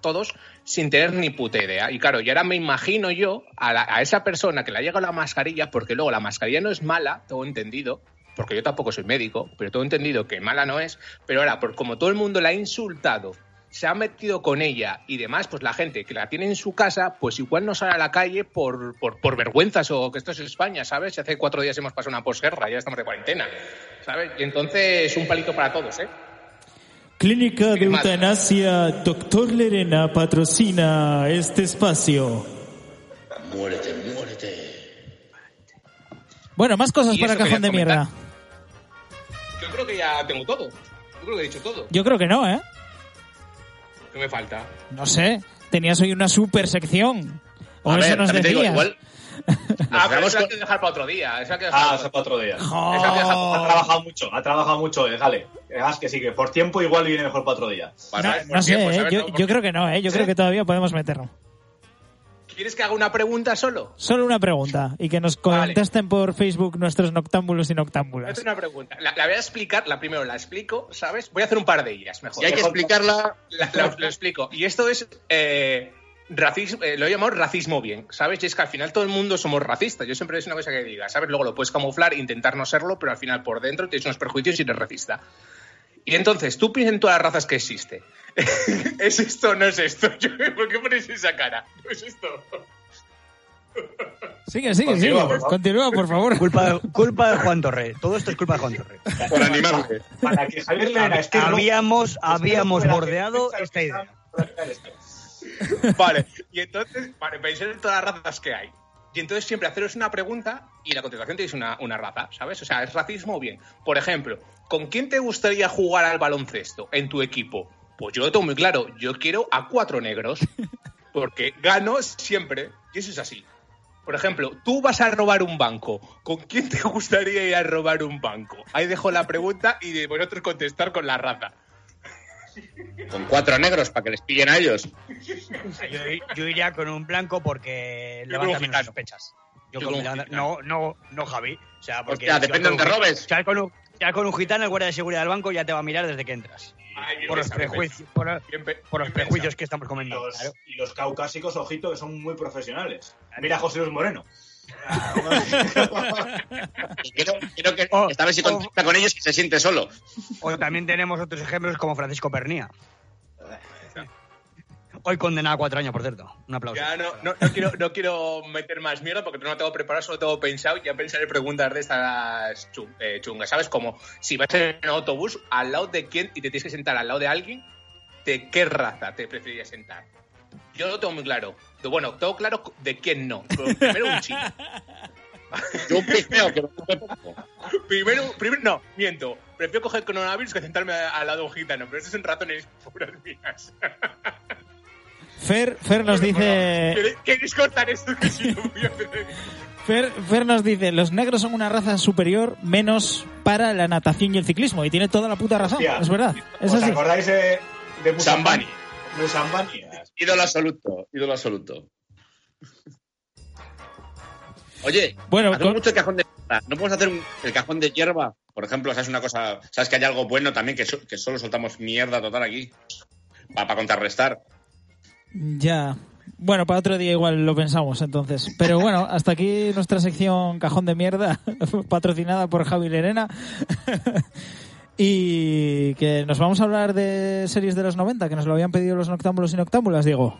Speaker 5: todos sin tener ni puta idea. Y claro, y ahora me imagino yo a, la- a esa persona que le ha llegado la mascarilla, porque luego la mascarilla no es mala, tengo entendido, porque yo tampoco soy médico, pero tengo entendido que mala no es, pero ahora, por como todo el mundo la ha insultado, se ha metido con ella y demás, pues la gente que la tiene en su casa, pues igual no sale a la calle por, por, por vergüenzas o que esto es España, ¿sabes? Si hace cuatro días hemos pasado una posguerra, ya estamos de cuarentena, ¿sabes? Y entonces un palito para todos, ¿eh?
Speaker 1: Clínica de. Eutanasia, Doctor Lerena patrocina este espacio.
Speaker 7: muérete, muérete.
Speaker 1: Bueno, más cosas para cajón de mierda.
Speaker 5: Creo que ya tengo todo. Yo creo que he dicho todo.
Speaker 1: Yo creo que no, ¿eh?
Speaker 5: ¿Qué me falta?
Speaker 1: No sé. Tenías hoy una super sección. O
Speaker 7: A
Speaker 1: eso
Speaker 7: ver,
Speaker 1: nos
Speaker 7: también te digo,
Speaker 1: decías.
Speaker 7: igual.
Speaker 5: Ah, pero eso hay
Speaker 7: con-
Speaker 5: que dejar para otro día. Eso hay que dejar
Speaker 6: Ah,
Speaker 5: para
Speaker 6: eso
Speaker 5: otro
Speaker 6: para otro día.
Speaker 5: Eso hay que dejar
Speaker 6: Ha trabajado mucho, ha trabajado mucho, déjale. Además que sí, que por tiempo igual viene mejor para otro día.
Speaker 1: No, sé,
Speaker 5: tiempo,
Speaker 1: ¿eh? yo, yo creo que no, ¿eh? yo creo que todavía podemos meterlo.
Speaker 5: ¿Quieres que haga una pregunta solo?
Speaker 1: Solo una pregunta y que nos
Speaker 5: Vale.
Speaker 1: contesten por Facebook nuestros noctámbulos y
Speaker 5: Voy a
Speaker 1: noctámbulas.
Speaker 5: hacer una pregunta. La, la voy a explicar, la primero la explico, ¿sabes? Voy a hacer un par de ellas, mejor.
Speaker 7: Si hay que explicarla,
Speaker 5: La- la- lo explico. Y esto es. eh, racismo, eh, lo he llamado racismo bien, ¿sabes? Y es que al final todo el mundo somos racistas. Yo siempre es una cosa que diga, ¿sabes? Luego lo puedes camuflar, intentar no serlo, pero al final por dentro tienes unos perjuicios y eres racista. Y entonces, tú piensas en todas las razas que existe. ¿Es esto o no es esto? Yo- ¿Por qué pones esa cara? ¿No es esto?
Speaker 1: Sigue, sigue,
Speaker 6: Continúa,
Speaker 1: sigue.
Speaker 6: por.
Speaker 1: Continúa, por favor.
Speaker 4: Culpa, culpa de Juan Torre. Todo esto es culpa de Juan Torre.
Speaker 7: por animarle.
Speaker 6: Para que Javier esté
Speaker 4: Habíamos, habíamos bordeado esta idea.
Speaker 5: Vale, y entonces, vale, pensé en todas las razas que hay. Y entonces siempre haceros una pregunta y la contestación tenéis una, una raza, ¿sabes? O sea, ¿es racismo o bien? Por ejemplo, ¿con quién te gustaría jugar al baloncesto en tu equipo? Pues yo lo tengo muy claro, yo quiero a cuatro negros, porque gano siempre, y eso es así. Por ejemplo, tú vas a robar un banco, ¿con quién te gustaría ir a robar un banco? Ahí dejo la pregunta y de vosotros contestar con la raza.
Speaker 7: Con cuatro negros para que les pillen a ellos.
Speaker 4: Yo, yo iría con un blanco porque
Speaker 5: Yo
Speaker 4: levanta
Speaker 5: con un
Speaker 4: menos sospechas.
Speaker 5: Yo
Speaker 4: Yo
Speaker 5: con un
Speaker 4: no, no, no, Javi. O sea, porque
Speaker 7: Hostia, depende
Speaker 4: un-
Speaker 7: robes.
Speaker 4: Con un, vas con un gitano, el guardia de seguridad del banco ya te va a mirar desde que entras.
Speaker 5: Ay,
Speaker 4: Por los prejuicios, por, por los que estamos comentando.
Speaker 6: Los-
Speaker 4: claro.
Speaker 6: Y los caucásicos, ojito, que son muy profesionales. Mira a José Luis Moreno.
Speaker 7: Y quiero, quiero que
Speaker 4: Oh,
Speaker 7: esta vez si
Speaker 4: oh.
Speaker 7: contacta con ellos y se siente solo.
Speaker 4: O también tenemos otros ejemplos como Francisco Pernía. Hoy condenado a cuatro años, por cierto. Un aplauso.
Speaker 5: Ya no, no, no quiero, no quiero meter más mierda porque no lo tengo preparado, solo tengo pensado. Ya pensaré preguntas de estas eh, chungas. ¿Sabes? Como si vas en un autobús, al lado de quién y te tienes que sentar al lado de alguien, ¿de qué raza te preferirías sentar? Yo lo tengo muy claro. Bueno, tengo claro de quién no. Pero primero un chino.
Speaker 7: Yo un pigmeo que poco.
Speaker 5: Primero, primero, no, miento. Prefiero coger coronavirus que sentarme al lado de un gitano. Pero estos son ratones puras mías.
Speaker 1: Fer, Fer nos dice,
Speaker 5: ¿Queréis- ¿Queréis cortar esto? Que si no voy a hacer-
Speaker 1: Fer, Fer nos dice, los negros son una raza superior menos para la natación y el ciclismo. Y tiene toda la puta razón,
Speaker 6: Hostia.
Speaker 1: es verdad. Es
Speaker 6: ¿Os
Speaker 1: así.
Speaker 6: acordáis de, de Musambani?
Speaker 7: Sambani.
Speaker 6: Musambani.
Speaker 7: Ídolo absoluto, ídolo absoluto. Oye,
Speaker 1: Bueno,
Speaker 7: hacemos
Speaker 1: con-
Speaker 7: mucho el cajón de mierda. ¿No podemos hacer un- el cajón de hierba? Por ejemplo, ¿sabes una cosa? ¿Sabes que hay algo bueno también que, so- que solo soltamos mierda total aquí? Para contrarrestar.
Speaker 1: Ya. Bueno, para otro día igual lo pensamos entonces. Pero bueno, hasta aquí nuestra sección Cajón de Mierda, patrocinada por Javi Lerena. y que nos vamos a hablar de series de los 90, que nos lo habían pedido los noctámbulos y noctámbulas, Diego.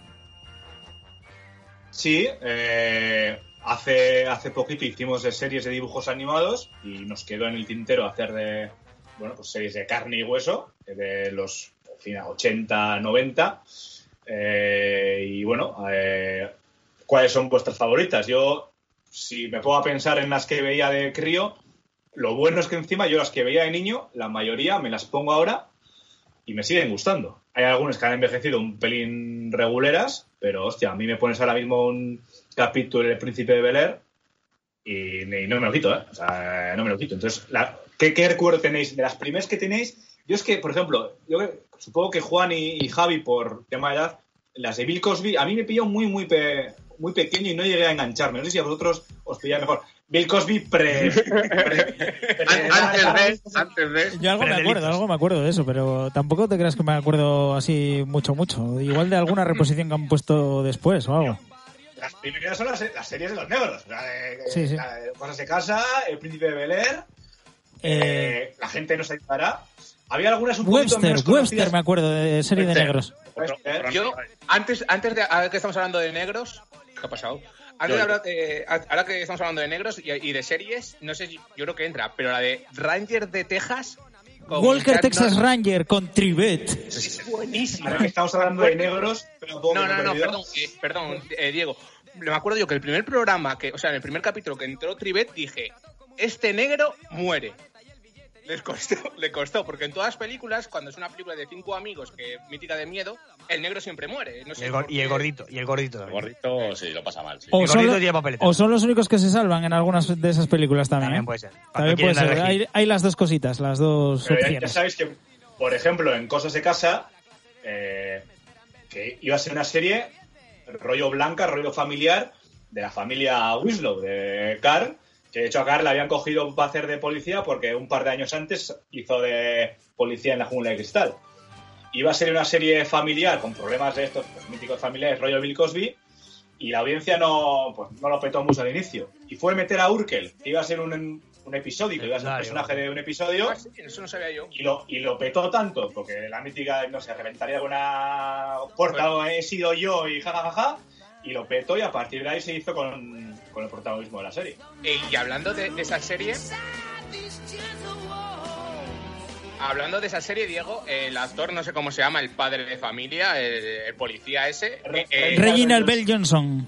Speaker 6: Sí, eh, hace, hace poquito hicimos de series de dibujos animados y nos quedó en el tintero hacer de bueno, pues series de carne y hueso, de los en fin, 80, 90. Eh, y bueno, eh, ¿cuáles son vuestras favoritas? Yo, si me a pensar en las que veía de crío, lo bueno es que encima yo las que veía de niño, la mayoría me las pongo ahora y me siguen gustando. Hay algunas que han envejecido un pelín reguleras, pero hostia, a mí me pones ahora mismo un capítulo del Príncipe de Bel Air y, y no me lo quito, ¿eh? O sea, no me lo quito. Entonces, la- ¿qué, ¿qué recuerdo tenéis? De las primeras que tenéis, yo es que, por ejemplo, yo supongo que Juan y, y Javi, por tema de edad, las de Bill Cosby, a mí me pilló muy, muy, pe- muy pequeño y no llegué a engancharme. No sé si a vosotros os pilla mejor. Bill Cosby pre... pre- pre-
Speaker 7: An- Antes de, antes de.
Speaker 1: Yo algo me acuerdo, algo me acuerdo de eso, pero tampoco te creas que me acuerdo así mucho, mucho. Igual de alguna reposición que han puesto después o algo.
Speaker 6: Las primeras son las, las series de los negros. La de,
Speaker 1: Sí, sí.
Speaker 6: la de Cosas de casa, El Príncipe de Bel Air,
Speaker 1: Eh,
Speaker 6: eh, La gente nos ayudará. Había algunas un poquito
Speaker 1: Webster,
Speaker 6: menos
Speaker 1: Webster me acuerdo de serie de
Speaker 7: Webster.
Speaker 1: negros.
Speaker 6: Webster.
Speaker 5: Yo, antes, antes de. Ahora que estamos hablando de negros. ¿Qué ha pasado? Antes de hablar de- ahora que estamos hablando de negros y, y de series, no sé si. Yo creo que entra, pero la de Ranger de Texas. con
Speaker 1: Walker Texas Ranger con Trivet.
Speaker 5: Es buenísima.
Speaker 6: Ahora que estamos hablando de negros, pero
Speaker 5: No, no, no, perdón, eh, perdón, eh, Diego. me acuerdo yo que el primer programa, que, o sea, en el primer capítulo que entró Trivet, dije, este negro muere. Les costó, le costó, porque en todas las películas, cuando es una película de cinco amigos que mítica de miedo, el negro siempre muere. No
Speaker 4: Y
Speaker 5: sé
Speaker 4: el, y el gordito, y el gordito
Speaker 7: El
Speaker 4: también.
Speaker 7: gordito sí, lo pasa mal. sí.
Speaker 1: O
Speaker 4: El
Speaker 1: son, o los únicos que se salvan en algunas de esas películas también.
Speaker 4: También
Speaker 1: ¿eh?
Speaker 4: puede ser.
Speaker 1: También puede ser. Hay, hay las dos cositas, las dos
Speaker 6: Pero ya- sabéis que, por ejemplo, en Cosas de Casa, eh, que iba a ser una serie rollo blanca, rollo familiar, de la familia Winslow, de Carl, que de hecho a Carl le habían cogido para hacer de policía porque un par de años antes hizo de policía en la jungla de cristal. Iba a ser una serie familiar con problemas de estos pues, míticos familiares, rollo Bill Cosby, y la audiencia no, pues, no lo petó mucho al inicio. Y fue meter a Urkel, que iba a ser un, un episodio, que iba a ser un personaje de un episodio,
Speaker 5: Ah, sí, eso no sabía yo.
Speaker 6: y lo, y lo petó tanto, porque la mítica, no sé, reventaría con una puerta o he sido yo y jajajaja, y lo petó y a partir de ahí se hizo con, con el protagonismo de la serie.
Speaker 5: Eh, y hablando de, de esa serie. Hablando de esa serie, Diego, el actor, no sé cómo se llama, el padre de familia, el, el policía ese,
Speaker 6: Re-
Speaker 5: eh, eh,
Speaker 1: Reginald Bell Johnson.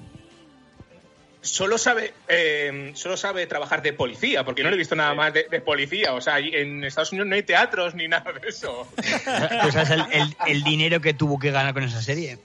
Speaker 5: solo sabe eh, solo sabe trabajar de policía, porque no lo he visto nada más de, de policía. O sea, en Estados Unidos no hay teatros ni nada de eso.
Speaker 4: ¿Tú sabes el, el- el dinero que tuvo que ganar con esa serie?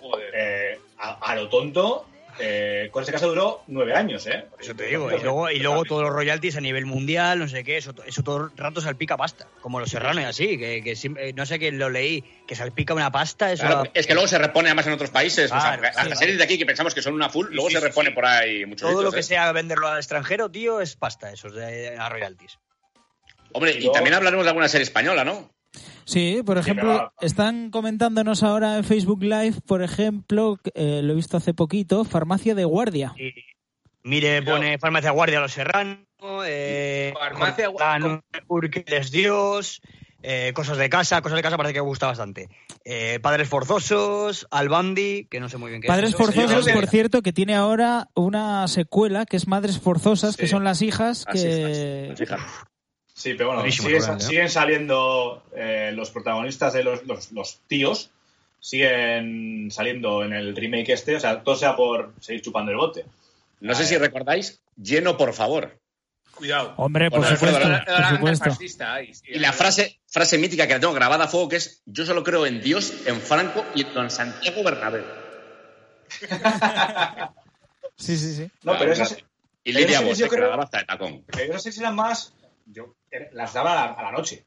Speaker 5: Joder.
Speaker 6: Eh, a, a lo tonto, eh, con ese caso duró nueve años, ¿eh?
Speaker 4: Por eso te digo. Y luego, y luego todos los royalties a nivel mundial, no sé qué, eso, eso todo el rato salpica pasta. Como los serranos y así, que, que siempre- no sé quién lo leí, que salpica una pasta, eso...
Speaker 7: Claro, es que luego se repone además en otros países. o sea, las series de aquí que pensamos que son una full, luego
Speaker 5: sí,
Speaker 7: se repone por ahí muchos
Speaker 4: todo lo que
Speaker 7: ¿eh?
Speaker 4: sea venderlo al extranjero, tío, es pasta, esos de a royalties.
Speaker 7: Hombre,
Speaker 6: Y
Speaker 7: y
Speaker 6: luego-
Speaker 7: también hablaremos de alguna serie española, ¿no?
Speaker 1: Sí, por ejemplo,
Speaker 6: pero-
Speaker 1: están comentándonos ahora en Facebook Live, por ejemplo, eh, lo he visto hace poquito, Farmacia de Guardia.
Speaker 4: Y mire, pone Farmacia Guardia a los serranos, eh,
Speaker 5: Farmacia
Speaker 4: Urkel es Dios, eh, cosas de casa, cosas de casa parece que me gusta bastante. Eh, Padres Forzosos, Albandi, que no sé muy bien qué
Speaker 1: Padres
Speaker 4: es.
Speaker 1: Forzosos,
Speaker 6: sí, sí.
Speaker 1: por cierto, que tiene ahora una secuela que es Madres Forzosas, que
Speaker 7: Sí.
Speaker 1: son las hijas
Speaker 7: Las
Speaker 1: que...
Speaker 7: hijas, las hijas.
Speaker 6: Sí, pero bueno,
Speaker 4: Buenísimo,
Speaker 6: siguen, saliendo eh, los protagonistas de los, los, los tíos, siguen saliendo en el remake este, o sea, todo sea por seguir chupando el bote.
Speaker 7: No sé si recordáis, lleno por favor.
Speaker 5: Cuidado.
Speaker 1: Hombre, por
Speaker 7: Bueno,
Speaker 1: supuesto,
Speaker 7: Alfredo,
Speaker 5: La- la-
Speaker 1: por
Speaker 5: la-
Speaker 1: supuesto.
Speaker 5: fascista ahí, sí,
Speaker 7: Y la frase, frase mítica que la tengo grabada a fuego que es yo solo creo en Dios, en Franco y en Santiago Bernabéu.
Speaker 1: Sí, sí, sí.
Speaker 6: No, pero esas,
Speaker 7: Y Lidia
Speaker 6: yo
Speaker 7: que daba hasta de tacón.
Speaker 6: pero esas eran más, yo las daba a la, a la noche.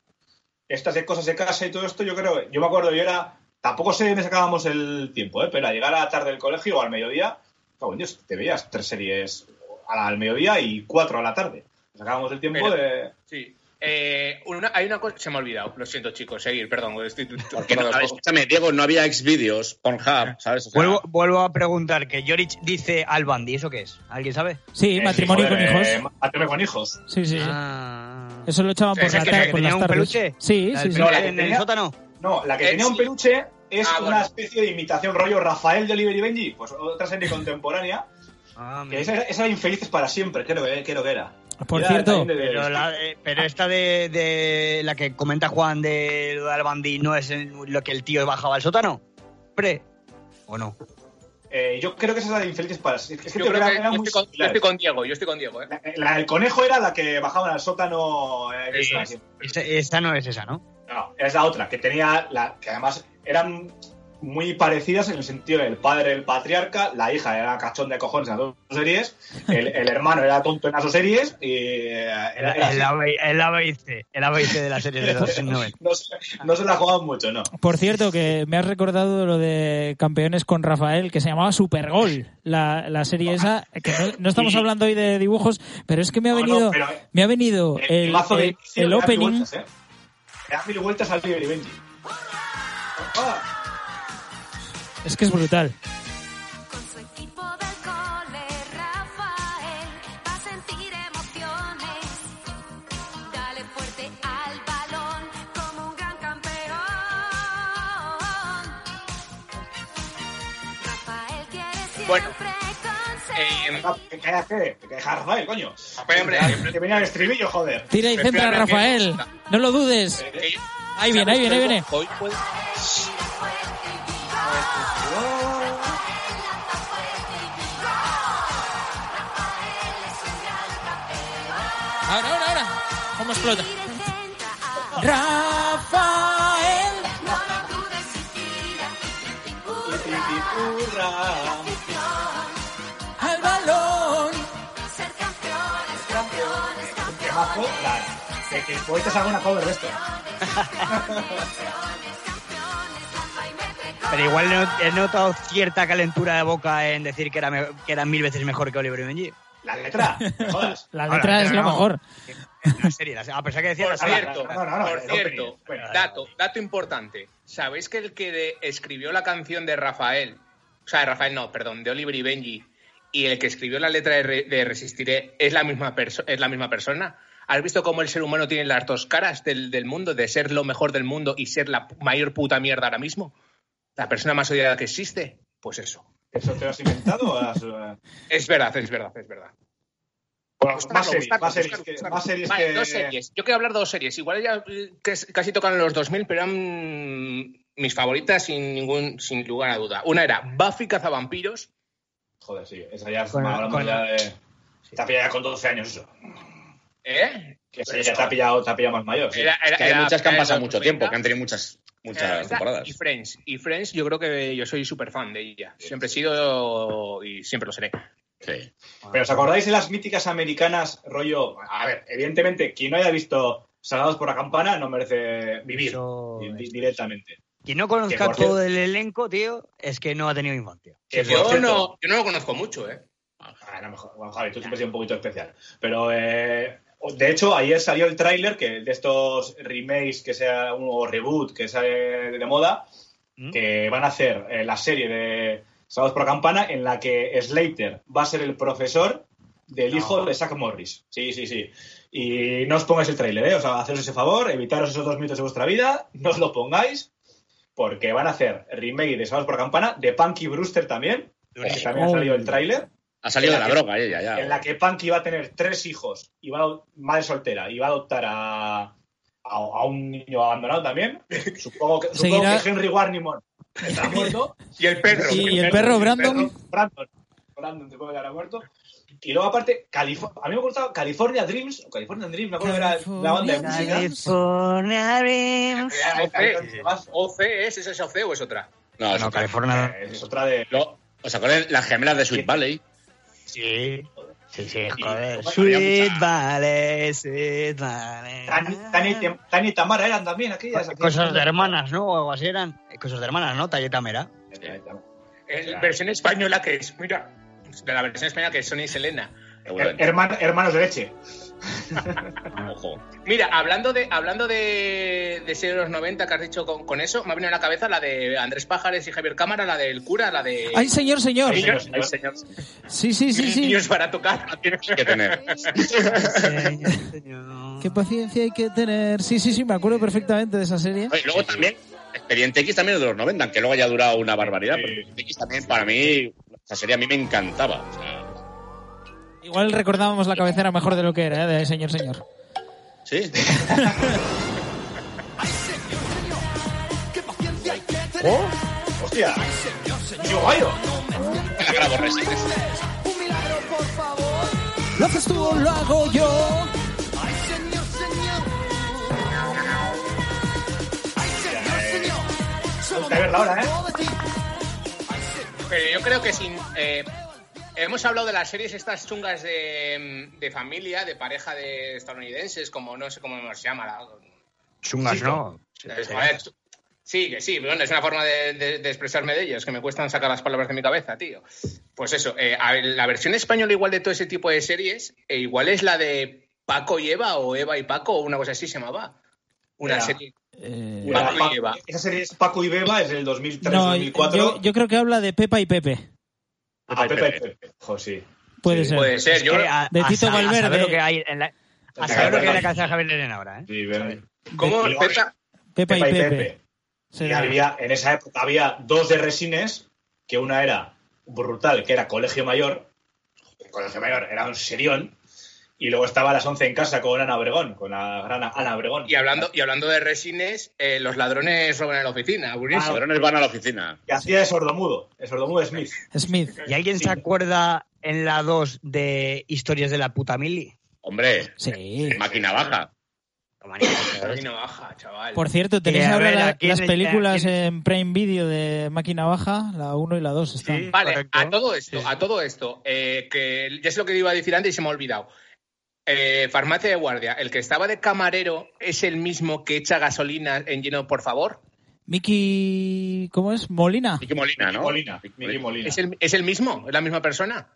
Speaker 6: Estas de cosas de casa y todo esto, yo creo, yo me acuerdo, yo era, tampoco sé dónde sacábamos el tiempo, ¿eh? pero a llegar a la tarde del colegio o al mediodía, cago en Dios, te veías tres series al mediodía y cuatro a la tarde. Sacábamos el tiempo
Speaker 5: Pero-
Speaker 6: de...
Speaker 5: Sí. Eh, una- hay una cosa, se me ha olvidado, lo siento chicos, seguir, perdón. Estoy,
Speaker 7: Porque no, ver, escúchame, Diego, no había Xvideos, Pornhub, ¿sabes? O sea,
Speaker 4: Vuelvo, vuelvo a preguntar, que Jorich dice Albandi, ¿eso qué es? ¿Alguien sabe?
Speaker 1: Sí,
Speaker 6: eh,
Speaker 1: matrimonio
Speaker 6: joder,
Speaker 1: con hijos.
Speaker 6: eh, matrimonio con hijos.
Speaker 1: Sí, sí, sí.
Speaker 4: Ah.
Speaker 1: Eso lo echaban por, la
Speaker 5: que-
Speaker 1: tarde,
Speaker 5: que
Speaker 4: tenía un peluche.
Speaker 1: Sí,
Speaker 4: ¿La
Speaker 1: sí, sí.
Speaker 6: No, la que
Speaker 4: en el
Speaker 6: tenía-
Speaker 4: sótano?
Speaker 6: No, la que tenía un peluche es
Speaker 5: Ah,
Speaker 6: una
Speaker 5: bueno.
Speaker 6: especie de imitación rollo Rafael de Oliver y Benji, pues otra serie contemporánea,
Speaker 4: Ah,
Speaker 6: esa, esa era Infelices para siempre, creo que, creo que era.
Speaker 1: Por
Speaker 6: Era
Speaker 1: cierto,
Speaker 6: también de-
Speaker 4: Pero, la- eh, pero esta de, de la que comenta Juan de lo de Albandi no es en lo que el tío bajaba al sótano. Hombre, ¿o no?
Speaker 6: eh, yo creo que esa era de Infelices para siempre. Es que
Speaker 5: Yo
Speaker 6: creo que
Speaker 5: creo
Speaker 6: era-
Speaker 5: que
Speaker 6: eran
Speaker 5: yo
Speaker 6: muy
Speaker 5: estoy, con, yo
Speaker 6: similares.
Speaker 5: estoy con Diego, yo estoy con Diego, ¿eh?
Speaker 6: La, la del conejo era la que bajaban al sótano. eh,
Speaker 4: esta no es esa, ¿no?
Speaker 6: No, es la otra, que tenía, la, que además eran muy parecidas en el sentido del padre el patriarca, la hija era cachón de cojones en las dos series, el, el hermano era tonto en las dos series y eh, era.
Speaker 4: El AB el ABC, el ABC de la serie de los 90.
Speaker 6: no, se, no se la jugaban mucho, ¿no?
Speaker 1: por cierto, que me has recordado lo de campeones con Rafael, que se llamaba Supergol, la, la serie esa, que no, no estamos hablando hoy de dibujos, pero es que me ha
Speaker 6: No, no,
Speaker 1: venido,
Speaker 6: pero
Speaker 1: me ha venido
Speaker 6: El,
Speaker 1: el, opening.
Speaker 6: vueltas, ¿eh? Le da mil vueltas al Oliver y Benji. Ah,
Speaker 1: Es que es brutal.
Speaker 9: Con su equipo del cole, Rafael va a sentir emociones. Dale fuerte al balón como un gran campeón. Rafael quiere siempre
Speaker 5: Bueno,
Speaker 9: conseguir.
Speaker 5: Eh,
Speaker 6: que cállate, que deja a Rafael, coño.
Speaker 5: Hombre, hombre,
Speaker 6: Que venía el estribillo, joder.
Speaker 1: Tira y centra,
Speaker 5: que-
Speaker 1: Rafael. No lo dudes.
Speaker 5: eh,
Speaker 1: Ahí viene, ahí viene, ahí viene.
Speaker 5: Hoy puede-
Speaker 1: Ahora, ahora, ahora. ¿Cómo explota? Rafael. Al balón.
Speaker 9: Ser campeones, campeones,
Speaker 6: campeones. Temazo, que el poeta haga una cover de esto.
Speaker 4: Pero igual he not- he notado cierta calentura de boca en decir que era, me- que era mil veces mejor que Oliver y Benji.
Speaker 6: La letra, me jodas.
Speaker 1: La
Speaker 4: Ahora,
Speaker 1: letra es lo
Speaker 4: no.
Speaker 1: mejor.
Speaker 4: La serie, la serie. A pesar que decía
Speaker 5: Por
Speaker 4: la
Speaker 5: cierto,
Speaker 6: no, no, no,
Speaker 5: por
Speaker 6: no,
Speaker 5: cierto, dato, dato importante. ¿Sabéis que el que de- escribió la canción de Rafael, o sea, de Rafael no, perdón, de Oliver y Benji, y el que escribió la letra de, Re- de Resistiré es la misma es la misma persona? ¿Has visto cómo el ser humano tiene las dos caras del, del mundo, de ser lo mejor del mundo y ser la mayor puta mierda ahora mismo? La persona más odiada que existe. Pues eso.
Speaker 6: ¿Eso te lo has inventado o has, eh,
Speaker 5: Es verdad, es verdad, es verdad.
Speaker 6: Bueno,
Speaker 5: Buscarlo,
Speaker 6: más series,
Speaker 5: buscarlo,
Speaker 6: más series,
Speaker 5: buscarlo,
Speaker 6: que,
Speaker 5: buscarlo.
Speaker 6: más series
Speaker 5: Vale,
Speaker 6: que...
Speaker 5: dos series. Yo quiero hablar de dos series. Igual ya eh, es- casi tocan los 2000, pero eran mis favoritas sin ningún sin lugar a duda. Una era Buffy cazavampiros.
Speaker 6: Joder, sí, esa ya
Speaker 4: Con-
Speaker 6: hablamos
Speaker 4: con-
Speaker 6: ya de... Te ha pillado ya con 12 años eso.
Speaker 5: ¿Eh?
Speaker 6: Que esa ya te ha pillado, te ha pillado más mayor. sí.
Speaker 5: Era- era-
Speaker 7: Que hay
Speaker 5: era
Speaker 7: muchas que han pasado mucho
Speaker 5: 90,
Speaker 7: tiempo, que han tenido muchas, muchas
Speaker 5: esta,
Speaker 7: temporadas.
Speaker 5: Y Friends. Y Friends, yo creo que yo soy súper fan de ella. Siempre he sido y siempre lo seré.
Speaker 7: Sí.
Speaker 6: Pero ¿os acordáis de las míticas americanas, rollo? A ver, evidentemente, quien no haya visto Salvados por la Campana no merece vivir
Speaker 4: Eso
Speaker 6: directamente.
Speaker 4: Quien no
Speaker 6: Que
Speaker 4: conozca
Speaker 6: cierto-
Speaker 4: todo el elenco, tío, es que no ha tenido infancia.
Speaker 5: Yo
Speaker 6: cierto-
Speaker 5: no, yo no lo conozco mucho, ¿eh?
Speaker 6: Ah, no, mejor. Bueno, Javi, tú siempre has sido un poquito especial. Pero, eh, de hecho, ayer salió el tráiler que de estos remakes que sea un, o reboot que sale de moda,
Speaker 4: ¿Mm?
Speaker 6: que van a hacer eh, la serie de Sábados por la Campana en la que Slater va a ser el profesor del hijo de Zack Morris. Sí, sí, sí. Y no os pongáis el tráiler, ¿eh? O sea, haceros ese favor, evitaros esos dos minutos de vuestra vida, no os lo pongáis, porque van a hacer remake de Sábados por la Campana, de Punky Brewster también, que también ha salido el tráiler
Speaker 7: Ha salido de la
Speaker 6: la que-
Speaker 7: droga ella ya.
Speaker 6: en la que Punky va a tener tres hijos y va a, madre soltera y va a adoptar a, a, a un niño abandonado también. Supongo que, supongo
Speaker 1: Seguirá-
Speaker 6: que Henry Warnimore está muerto.
Speaker 5: Y el perro.
Speaker 1: Y el perro Brandon.
Speaker 6: perro Brandon. Brandon supongo que habrá muerto. Y luego, aparte, Calif- a mí me gustaba California Dreams, o California Dreams, me acuerdo que era la banda de música.
Speaker 4: California Dreams.
Speaker 5: OC, OC es, ¿esa es OC o es otra?
Speaker 7: No, es
Speaker 4: No,
Speaker 7: otra.
Speaker 4: California.
Speaker 6: Eh, Es otra de.
Speaker 7: Luego, ¿Os acordáis las gemelas de Sweet Valley?
Speaker 4: Sí. Sí, sí, joder. Sweet
Speaker 7: mucha-
Speaker 4: Valley, Sweet Valley.
Speaker 6: Tani, Tani y Tem- Tani y Tamara eran también aquellas. aquellas-
Speaker 4: Cosas de hermanas, ¿no? O algo así eran. Cosas de hermanas, ¿no? Talleta Mera.
Speaker 5: En versión española que es, mira, de la versión española que es Sonia y Selena.
Speaker 6: Her- herman- hermanos de leche.
Speaker 7: Ojo.
Speaker 5: Mira, hablando de hablando de, de series de los 90 que has dicho con, con eso, me ha venido a la cabeza la de Andrés Pájares y Javier Cámara, la del cura, la de...
Speaker 1: ¡Ay, señor, señor!
Speaker 6: Ay,
Speaker 5: Niños,
Speaker 6: señor,
Speaker 5: ay, señor.
Speaker 1: Sí, sí, sí, sí.
Speaker 5: Niños para tocar.
Speaker 7: Tienes que tener.
Speaker 1: Qué paciencia hay que tener. Sí, sí, sí, me acuerdo perfectamente de esa serie.
Speaker 7: Y luego también, Expediente X también es de los 90, aunque luego haya durado una barbaridad. Pero Expediente X también, para mí, esa serie a mí me encantaba. O sea,
Speaker 1: Igual recordábamos la cabecera mejor de lo que era, ¿eh? de señor, señor.
Speaker 7: sí.
Speaker 6: ¡Oh! ¡Hostia! ¡Tío Gallo!
Speaker 7: La grabo Resines.
Speaker 1: ¿Lo haces tú lo hago yo?
Speaker 6: Gusta verla ahora, ¿eh?
Speaker 5: Pero yo creo que sin... eh, hemos hablado de las series estas chungas de, de familia, de pareja de estadounidenses, como no sé cómo se llama. la-
Speaker 4: Chungas, ¿no?
Speaker 5: Eh, Sí, que sí, bueno, es una forma de, de- de expresarme de ellos, que me cuestan sacar las palabras de mi cabeza, tío. Pues eso, eh, la versión española igual de todo ese tipo de series, eh, igual es la de Paco y Eva, o Eva y Paco, o una cosa así se llamaba. Una
Speaker 6: Era-
Speaker 5: serie.
Speaker 1: Eh,
Speaker 5: Paco y Eva.
Speaker 6: Esa serie es Paco y Beba, es del 2003-2004.
Speaker 1: no, yo, yo creo que habla de Pepa y Pepe.
Speaker 6: Ah, Pepe y Pepe. Jo, sí.
Speaker 1: Puede ser.
Speaker 5: Puede ser, yo.
Speaker 4: Que a-
Speaker 1: De
Speaker 4: a
Speaker 1: Tito
Speaker 4: A
Speaker 1: Valverde.
Speaker 4: saber lo que hay en la, a saber lo que hay en la cabeza de Javier Lerena ahora, ¿eh?
Speaker 6: Sí, ven.
Speaker 5: ¿Cómo?
Speaker 6: Luego-
Speaker 5: Pepa-
Speaker 1: Pepa,
Speaker 6: Pepa
Speaker 1: y Pepe.
Speaker 6: Y había, en esa época había dos de resines, que una era brutal, que era Colegio Mayor. El Colegio Mayor era un serión. Y luego estaba a las 11 en casa con Ana Obregón, con la gran Ana Obregón.
Speaker 5: Y hablando, y hablando de resines, eh, los ladrones roban en la oficina.
Speaker 7: Los
Speaker 5: Buenísimo.
Speaker 7: ladrones van a la oficina.
Speaker 6: Que hacía de sordomudo, el sordomudo Smith.
Speaker 1: Smith.
Speaker 4: ¿Y alguien
Speaker 6: Sí.
Speaker 4: se acuerda en la 2 de Historias de la puta Mili?
Speaker 7: Hombre,
Speaker 1: Sí.
Speaker 7: máquina baja.
Speaker 5: Máquina baja, chaval.
Speaker 1: Por cierto, tenéis
Speaker 4: Eh, a
Speaker 1: ahora
Speaker 4: ver,
Speaker 1: la-
Speaker 4: ¿a quién
Speaker 1: las películas en Prime Video de Máquina Baja, la 1 y la 2 están.
Speaker 4: Sí.
Speaker 5: Vale,
Speaker 4: Correcto.
Speaker 5: a todo esto,
Speaker 4: Sí.
Speaker 5: a todo esto, eh, que ya es lo que iba a decir antes y se me ha olvidado. Eh, farmacia de guardia, el que estaba de camarero es el mismo que echa gasolina en lleno, por favor.
Speaker 1: Miki, ¿cómo es? Molina.
Speaker 7: Miki Molina, ¿no?
Speaker 6: Molina,
Speaker 7: Miki
Speaker 6: Molina.
Speaker 5: ¿Es el, es el mismo? ¿Es la misma persona?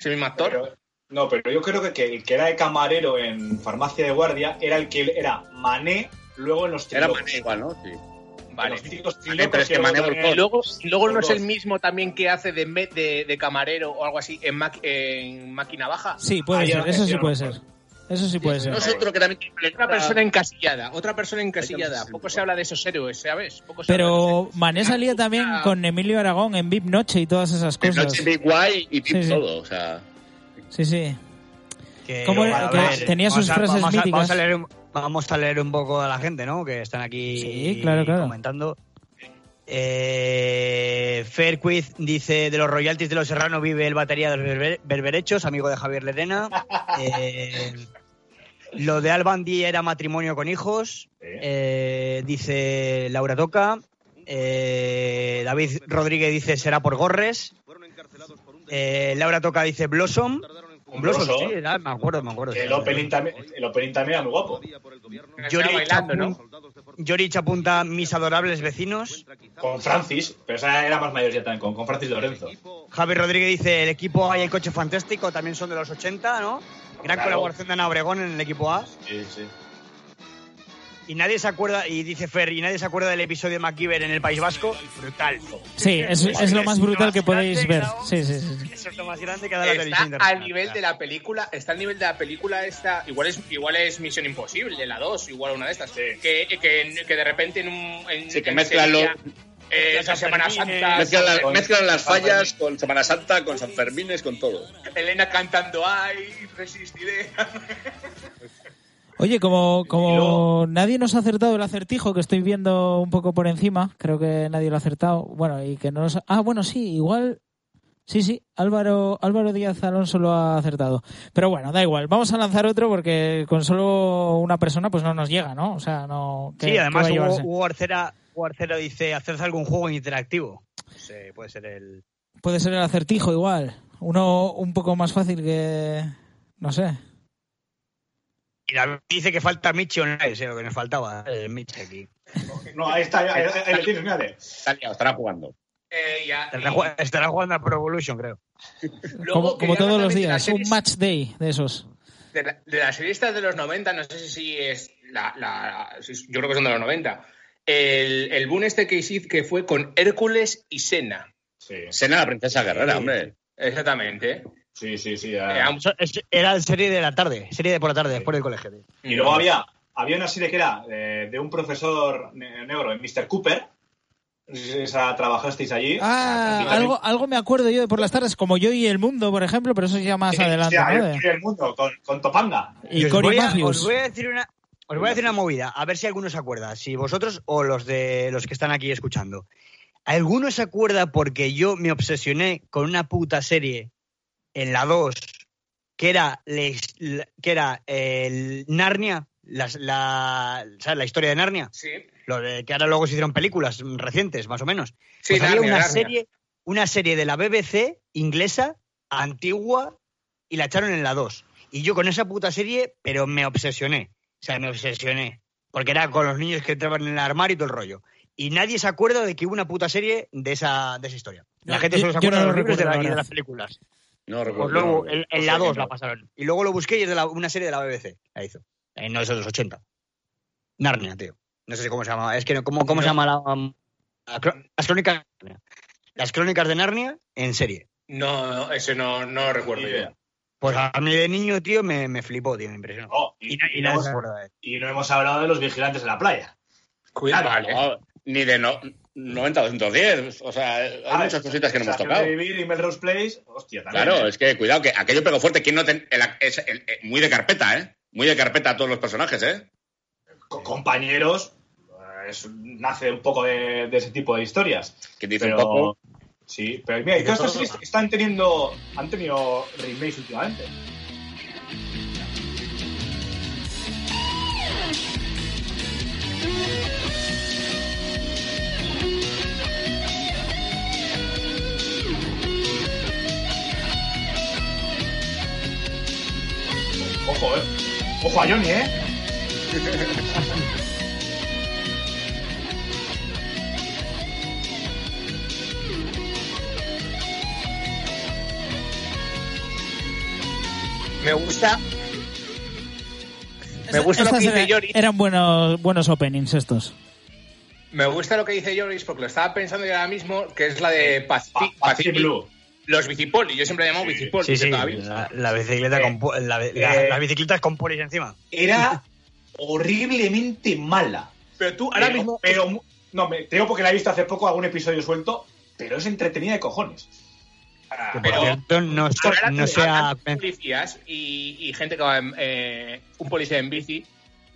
Speaker 5: ¿Es el mismo actor?
Speaker 6: Pero- no, pero yo creo que, que el que era de camarero en farmacia de guardia era el que era Mané luego en los
Speaker 7: Era
Speaker 6: trilocos.
Speaker 7: Mané igual, ¿no? Sí.
Speaker 5: vale.
Speaker 7: Pero es que
Speaker 6: luego
Speaker 7: Mané volcó.
Speaker 5: Luego, no es el mismo también que hace de, me- de, de camarero o algo así en, máquina baja.
Speaker 1: Sí, puede
Speaker 6: Ah,
Speaker 1: ser, eso sí puede ser. Eso sí puede ser.
Speaker 7: No es otro que también.
Speaker 5: Otra persona encasillada, otra persona encasillada. Poco se habla de esos héroes, ¿sabes? Poco se
Speaker 1: Pero Mané salía también
Speaker 5: Ah,
Speaker 1: con Emilio Aragón en VIP Noche y todas esas cosas.
Speaker 7: Noche Big Guay y Pip
Speaker 1: Sí, sí.
Speaker 7: todo. O sea,
Speaker 1: Sí, sí.
Speaker 4: Que-
Speaker 1: ¿Cómo era? Que tenía
Speaker 4: vamos
Speaker 1: sus
Speaker 4: a-
Speaker 1: frases
Speaker 4: vamos a-
Speaker 1: míticas.
Speaker 4: Vamos a, leer un, vamos a leer un poco a la gente, ¿no? Que están aquí
Speaker 1: Sí, claro, claro.
Speaker 4: comentando. Eh, Fairquiz dice, de los royalties de los Serrano vive el batería de los berber- berberechos, amigo de Javier Ledena. Eh, lo de Albandi era matrimonio con hijos. Eh, dice Laura Toca. Eh, David Rodríguez dice, será por Gorres. Eh, Laura Toca dice Blossom. Blossom,
Speaker 6: Blossom.
Speaker 4: sí, era, me acuerdo, me acuerdo.
Speaker 6: El opening, también, el opening también era muy guapo.
Speaker 4: Yori
Speaker 5: bailando, ¿no?
Speaker 4: Yorich apunta mis adorables vecinos.
Speaker 6: Con Francis, pero esa era más mayor ya también, con, con Francis Lorenzo.
Speaker 4: Javi Rodríguez dice, el equipo A y el coche fantástico también son de los 80, ¿no? Gran
Speaker 6: Claro.
Speaker 4: colaboración de Ana Obregón en el equipo A.
Speaker 6: Sí, sí.
Speaker 4: Y nadie se acuerda, y dice Fer, y nadie se acuerda del episodio de MacGyver en el País Vasco. Brutal.
Speaker 1: Sí, es, es lo más brutal que podéis ver. Sí, sí, sí.
Speaker 4: Eso es lo más grande que ha dado la televisión
Speaker 5: Está al nivel de la película, está al nivel de la película esta, igual es igual es Misión Imposible, la 2, igual una de estas, que, que, que de repente en un en,
Speaker 7: Sí, que mezclan los-
Speaker 5: eh, esa Semana Santa,
Speaker 7: mezclan, la-
Speaker 6: con-
Speaker 7: mezclan las
Speaker 6: San
Speaker 7: fallas con Semana Santa, con San Fermines, con todo.
Speaker 5: Elena cantando ay, resistiré.
Speaker 1: Oye, como, como nadie nos ha acertado el acertijo, que estoy viendo un poco por encima, creo que nadie lo ha acertado. Bueno, y que no nos... Ah, bueno, sí, igual... Sí, sí, Álvaro, Álvaro Díaz Alonso lo ha acertado. Pero bueno, da igual. Vamos a lanzar otro porque con solo una persona pues no nos llega, ¿no? O sea, no... ¿qué-
Speaker 4: Sí, además Hugo? Hugo Arcera, Hugo Arcera dice, hacerse algún juego interactivo. No sé, puede ser el...
Speaker 1: Puede ser el acertijo igual. Uno un poco más fácil que... No sé.
Speaker 4: Y David dice que falta Michi Online, sí, lo que nos faltaba. El Michi aquí.
Speaker 6: No, ahí está, ahí, ahí lo tienes, mírate.
Speaker 7: Está liado, estará jugando.
Speaker 5: Eh, ya,
Speaker 4: Estará, ju- estará jugando a Pro Evolution, creo.
Speaker 5: Luego
Speaker 1: Como, como todos los días. Un match day de esos.
Speaker 5: de, la, de las series estas de los 90, no sé si es la, yo creo que son de los 90. El, el boom este que hiciste que fue con Hércules y Sena.
Speaker 6: Sí,
Speaker 7: Sena la princesa guerrera, hombre.
Speaker 5: Exactamente.
Speaker 6: Sí, sí. sí
Speaker 5: Eh,
Speaker 6: ah.
Speaker 4: Era el serie de la tarde, serie de por la tarde, después del colegio. tío.
Speaker 6: Y luego había, había una serie que era eh, de un profesor ne- negro, en Mr. Cooper. No sé si esa trabajasteis allí.
Speaker 1: Ah,
Speaker 6: también.
Speaker 1: algo, algo me acuerdo yo de por las tardes, como yo y el mundo, por ejemplo, pero eso es ya más
Speaker 6: Sí,
Speaker 1: adelante,
Speaker 6: o sea,
Speaker 1: ¿no?
Speaker 6: el-
Speaker 1: De-
Speaker 6: el mundo, con, con Topanga.
Speaker 1: Y
Speaker 4: os voy a-
Speaker 1: Matthews.
Speaker 4: Os voy a decir una. Os voy a decir una movida, a ver si alguno se acuerda, si vosotros o los de los que están aquí escuchando. ¿Alguno se acuerda porque yo me obsesioné con una puta serie en la 2 que era les- la- que era el Narnia, las- la, ¿sabes? la historia de Narnia?
Speaker 5: Sí.
Speaker 4: Lo de que ahora luego se hicieron películas recientes, más o menos.
Speaker 5: Sí,
Speaker 4: Pues había
Speaker 5: Narnia,
Speaker 4: una
Speaker 5: Narnia.
Speaker 4: serie, una serie de la BBC inglesa, antigua, y la echaron en la 2. Y yo con esa puta serie, pero me obsesioné. O sea, me obsesioné. Porque era con los niños que entraban en el armario y todo el rollo. Y nadie se acuerda de que hubo una puta serie de esa, de esa historia. La
Speaker 1: No,
Speaker 4: gente
Speaker 1: yo-
Speaker 4: solo se
Speaker 1: yo
Speaker 4: acuerda
Speaker 1: no
Speaker 4: de
Speaker 1: lo
Speaker 4: los libros de la-
Speaker 1: la
Speaker 4: de las películas.
Speaker 7: No
Speaker 4: Pues
Speaker 7: recuerdo.
Speaker 4: luego,
Speaker 7: no,
Speaker 4: en, en la
Speaker 7: sé
Speaker 4: 2
Speaker 7: qué
Speaker 4: la pasaron. Y luego lo busqué y es de la- una serie de la BBC. La hizo. Eh, no, eso es de los 80. Narnia, tío. No sé cómo se llama. Es que, no- ¿cómo, cómo se llama la, um, la las crónicas? Las crónicas de Narnia en serie.
Speaker 5: No, no, ese no, no lo recuerdo yo.
Speaker 6: idea.
Speaker 4: Pues a mí de niño, tío, me, me flipó, tío, me impresionó.
Speaker 6: Oh,
Speaker 4: y,
Speaker 6: no,
Speaker 4: de
Speaker 6: y hemos hablado de los vigilantes en la playa.
Speaker 5: Cuidado, vale.
Speaker 7: No, ni de no, 90 210. O sea, hay
Speaker 6: Ah,
Speaker 7: muchas cositas que no hemos tocado.
Speaker 6: de Vivir y Melrose Place, hostia, también.
Speaker 7: Claro,
Speaker 6: ¿eh?
Speaker 7: es que cuidado, que aquello pegó fuerte. ¿Quién no ten- el- es el- eh, muy de carpeta, ¿eh? Muy de carpeta a todos los personajes, ¿eh?
Speaker 6: Co- compañeros, es- nace un poco de, de ese tipo de historias.
Speaker 7: Que dice
Speaker 6: Pero,
Speaker 7: un poco.
Speaker 6: Sí, pero mira, estas series están teniendo, han tenido remakes últimamente. Ojo, eh. Ojo a Johnny, eh.
Speaker 5: Me gusta. Me gusta lo que dice Joris.
Speaker 1: eran buenos, buenos openings estos.
Speaker 5: Me gusta lo que dice Joris porque lo estaba pensando yo ahora mismo, que es la de Pacific,
Speaker 6: Pacific Blue.
Speaker 5: Los bicipoli. Yo siempre he llamado bicipoli.
Speaker 4: Sí, sí,
Speaker 5: todavía.
Speaker 4: la, la bicicleta con la- la-
Speaker 6: eh,
Speaker 4: las bicicletas con polis encima.
Speaker 6: Era horriblemente mala.
Speaker 5: Pero tú ahora
Speaker 6: Pero-
Speaker 5: mismo.
Speaker 6: Pero, no, me, te digo porque la he visto hace poco algún episodio suelto, pero es entretenida de cojones.
Speaker 4: Que por
Speaker 5: Pero-
Speaker 4: cierto, no, se-
Speaker 5: Ahora
Speaker 4: no
Speaker 5: te
Speaker 4: se ha...
Speaker 5: hablan de policías y, y gente que va en, eh, un policía en bici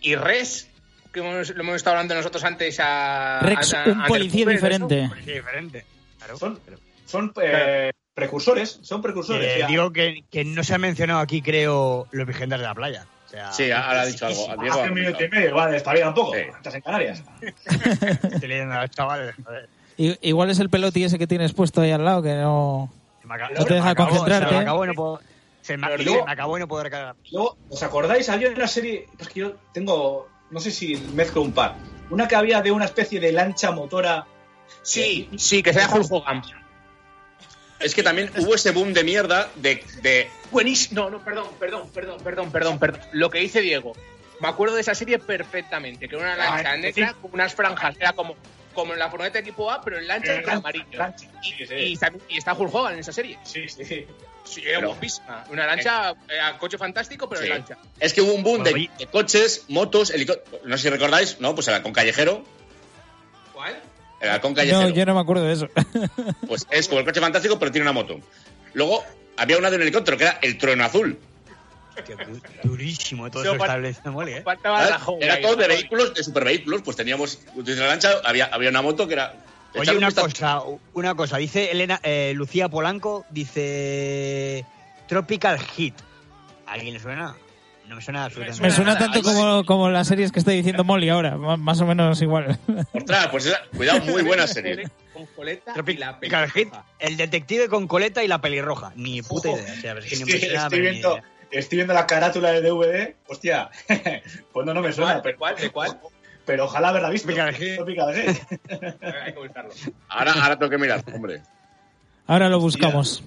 Speaker 5: y res que hemos- lo hemos estado hablando nosotros antes a
Speaker 1: Rex,
Speaker 5: a- a-
Speaker 1: un policía diferente.
Speaker 4: Sí, diferente. Claro.
Speaker 6: Son, son eh, precursores, son precursores.
Speaker 4: Eh,
Speaker 6: ya.
Speaker 4: digo que, que no se ha mencionado aquí, creo, los vigilantes de la playa. O sea,
Speaker 7: Sí, ahora ha dicho algo. Diego
Speaker 6: Hace
Speaker 7: ha
Speaker 6: un minuto y medio, vale, está bien un poco.
Speaker 7: Sí.
Speaker 6: Estás en Canarias.
Speaker 4: estoy leyendo a los chavales.
Speaker 1: Igual es el peloti ese que tienes puesto ahí al lado que no...
Speaker 4: Se me acaba-
Speaker 1: No te deja
Speaker 4: se acabó-
Speaker 1: concentrarte.
Speaker 4: Se me acabó y no puedo... Se me,
Speaker 6: Pero
Speaker 4: se
Speaker 6: luego-
Speaker 4: me acabó y no puedo recargar.
Speaker 6: Luego, ¿os acordáis? Había una serie, es que yo tengo, no sé si mezclo un par. Una que había de una especie de lancha motora.
Speaker 5: Sí, sí, que sea Hulk Hogan.
Speaker 7: Es que también hubo ese boom de mierda de, de
Speaker 5: Buenísimo. No, no, perdón, perdón, perdón, perdón, perdón, perdón. Lo que dice Diego. Me acuerdo de esa serie perfectamente, que era una lancha
Speaker 6: Ah,
Speaker 5: negra
Speaker 6: sí.
Speaker 5: con unas franjas, era como, como en la furgoneta equipo A, pero en lancha
Speaker 6: Eh,
Speaker 5: y amarillo.
Speaker 6: lancha, sí, sí.
Speaker 5: y también- y está Hulk Hogan en esa serie.
Speaker 6: Sí, sí.
Speaker 5: Sí, era guapísima. Una lancha, eh, coche fantástico, pero
Speaker 7: Sí.
Speaker 5: en lancha.
Speaker 7: Es que hubo un boom de,
Speaker 4: Bueno,
Speaker 7: de coches, motos, helicópteros. No sé si recordáis, ¿no? Pues el halcón callejero.
Speaker 5: ¿Cuál?
Speaker 7: El halcón callejero.
Speaker 1: No, yo no me acuerdo de eso.
Speaker 7: Pues es como el coche fantástico, pero tiene una moto. Luego había una de un helicóptero que era el trueno azul.
Speaker 4: Qué du- durísimo todo eso mole, ¿eh?
Speaker 7: Era todo de vehículos, de supervehículos. Pues teníamos, la lancha, había, había una moto que era.
Speaker 4: Oye, una cosa, una cosa. Dice Elena, eh, Lucía Polanco, dice Tropical Hit. ¿A alguien le suena? No me suena absolutamente
Speaker 1: Me suena
Speaker 4: nada.
Speaker 1: tanto como, como las series que está diciendo Molly ahora, más o menos igual.
Speaker 7: Ostras, pues esa- cuidado, muy buena serie.
Speaker 5: Con coleta y la pelirroja.
Speaker 4: el detective con coleta y la pelirroja. Ni puta idea. O sea, es que ni
Speaker 6: Estoy,
Speaker 4: me suena,
Speaker 6: estoy
Speaker 4: pero ni
Speaker 6: viendo,
Speaker 4: idea.
Speaker 6: estoy viendo la carátula del DVD. Hostia, pues no, no me suena.
Speaker 5: ¿De
Speaker 6: Pero,
Speaker 5: cuál? ¿De cuál?
Speaker 6: pero ojalá haberla visto.
Speaker 5: Hay que buscarlo.
Speaker 7: Ahora, ahora tengo que mirar, hombre.
Speaker 1: Ahora lo buscamos.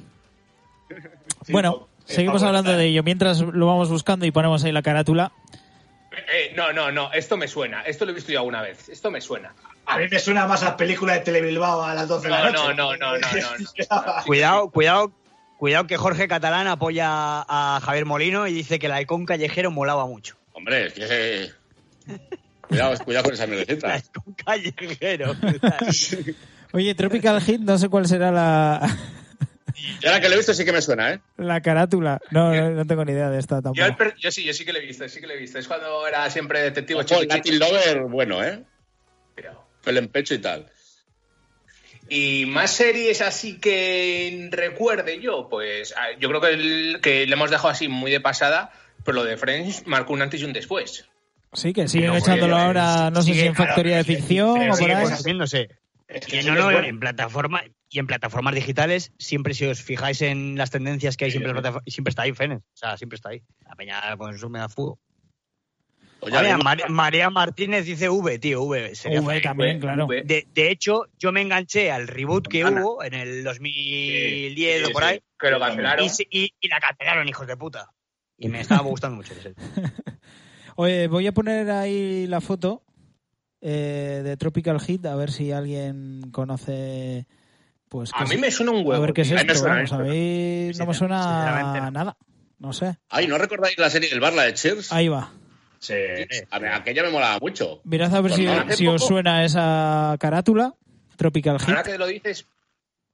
Speaker 6: Sí,
Speaker 1: Bueno, seguimos hablando de ello. Mientras lo vamos buscando y ponemos ahí la carátula.
Speaker 5: Eh, no, no, no, esto me suena. Esto lo he visto yo alguna vez. Esto me suena.
Speaker 6: A mí me suena más a película de Telebilbao a las 12 de la
Speaker 5: No,
Speaker 6: noche.
Speaker 5: no, no, no, no, no,
Speaker 4: Cuidado, cuidado, cuidado que Jorge Catalán apoya a Javier Molino y dice que el halcón callejero molaba mucho.
Speaker 7: Hombre, es que. Cuidado, cuidado con esa
Speaker 4: El
Speaker 7: mierdecita.
Speaker 4: halcón callejero.
Speaker 1: Oye, Tropical Hit, no sé cuál será la,
Speaker 7: Y ahora que lo he visto sí que me suena, ¿eh?
Speaker 1: la carátula. No, no, no tengo ni idea de esta
Speaker 5: Yo,
Speaker 1: tampoco.
Speaker 5: per- yo sí, yo sí que lo he visto, sí que lo he visto. Es cuando era siempre detective
Speaker 7: Ojo, el. Latin Lover, bueno, ¿eh?
Speaker 5: Pero-
Speaker 7: Pelo en pecho y tal.
Speaker 5: Y más series así que recuerde yo, pues ah, yo creo que, el- que le hemos dejado así muy de pasada, pero lo de Friends marcó un antes y un después.
Speaker 1: Sí, que siguen
Speaker 6: No,
Speaker 1: echándolo ahora, no sé si en Factoría de Ficción o por ahí.
Speaker 4: consumiéndose.
Speaker 6: Es que
Speaker 4: Y
Speaker 6: sí
Speaker 4: no,
Speaker 6: que es
Speaker 4: no,
Speaker 6: bueno.
Speaker 4: en plataforma y en plataformas digitales siempre si os fijáis en las tendencias que hay
Speaker 6: Sí,
Speaker 4: siempre, siempre está ahí Fenes, o sea siempre está ahí. La peña consume a fuego.
Speaker 7: Oye,
Speaker 4: Oye, Mar- María Martínez dice V, tío, V. sería
Speaker 1: V también, claro.
Speaker 5: V.
Speaker 4: De, de hecho, yo me enganché al reboot que
Speaker 5: Ana.
Speaker 4: hubo en el 2010
Speaker 6: Sí,
Speaker 4: o por
Speaker 6: sí.
Speaker 4: ahí
Speaker 5: Que lo
Speaker 6: Sí,
Speaker 5: cancelaron.
Speaker 4: y, se- y- y la cancelaron, hijos de puta. Y me estaba gustando mucho. ese.
Speaker 1: Oye, voy a poner ahí la foto eh, de Tropical Hit, a ver si alguien conoce. Pues,
Speaker 5: A mí me suena un huevo.
Speaker 1: A ver qué es
Speaker 7: mí me
Speaker 1: esto,
Speaker 7: suena
Speaker 1: vamos, a
Speaker 7: esto.
Speaker 1: mí no me suena nada. No sé.
Speaker 7: Ay, ¿no recordáis la serie El Bar, la de Cheers?
Speaker 1: Ahí va.
Speaker 6: Sí.
Speaker 7: A ver, aquella me molaba mucho.
Speaker 1: Mirad a ver
Speaker 7: Pues
Speaker 1: si, os suena esa carátula. Tropical Hit.
Speaker 5: Ahora que lo dices,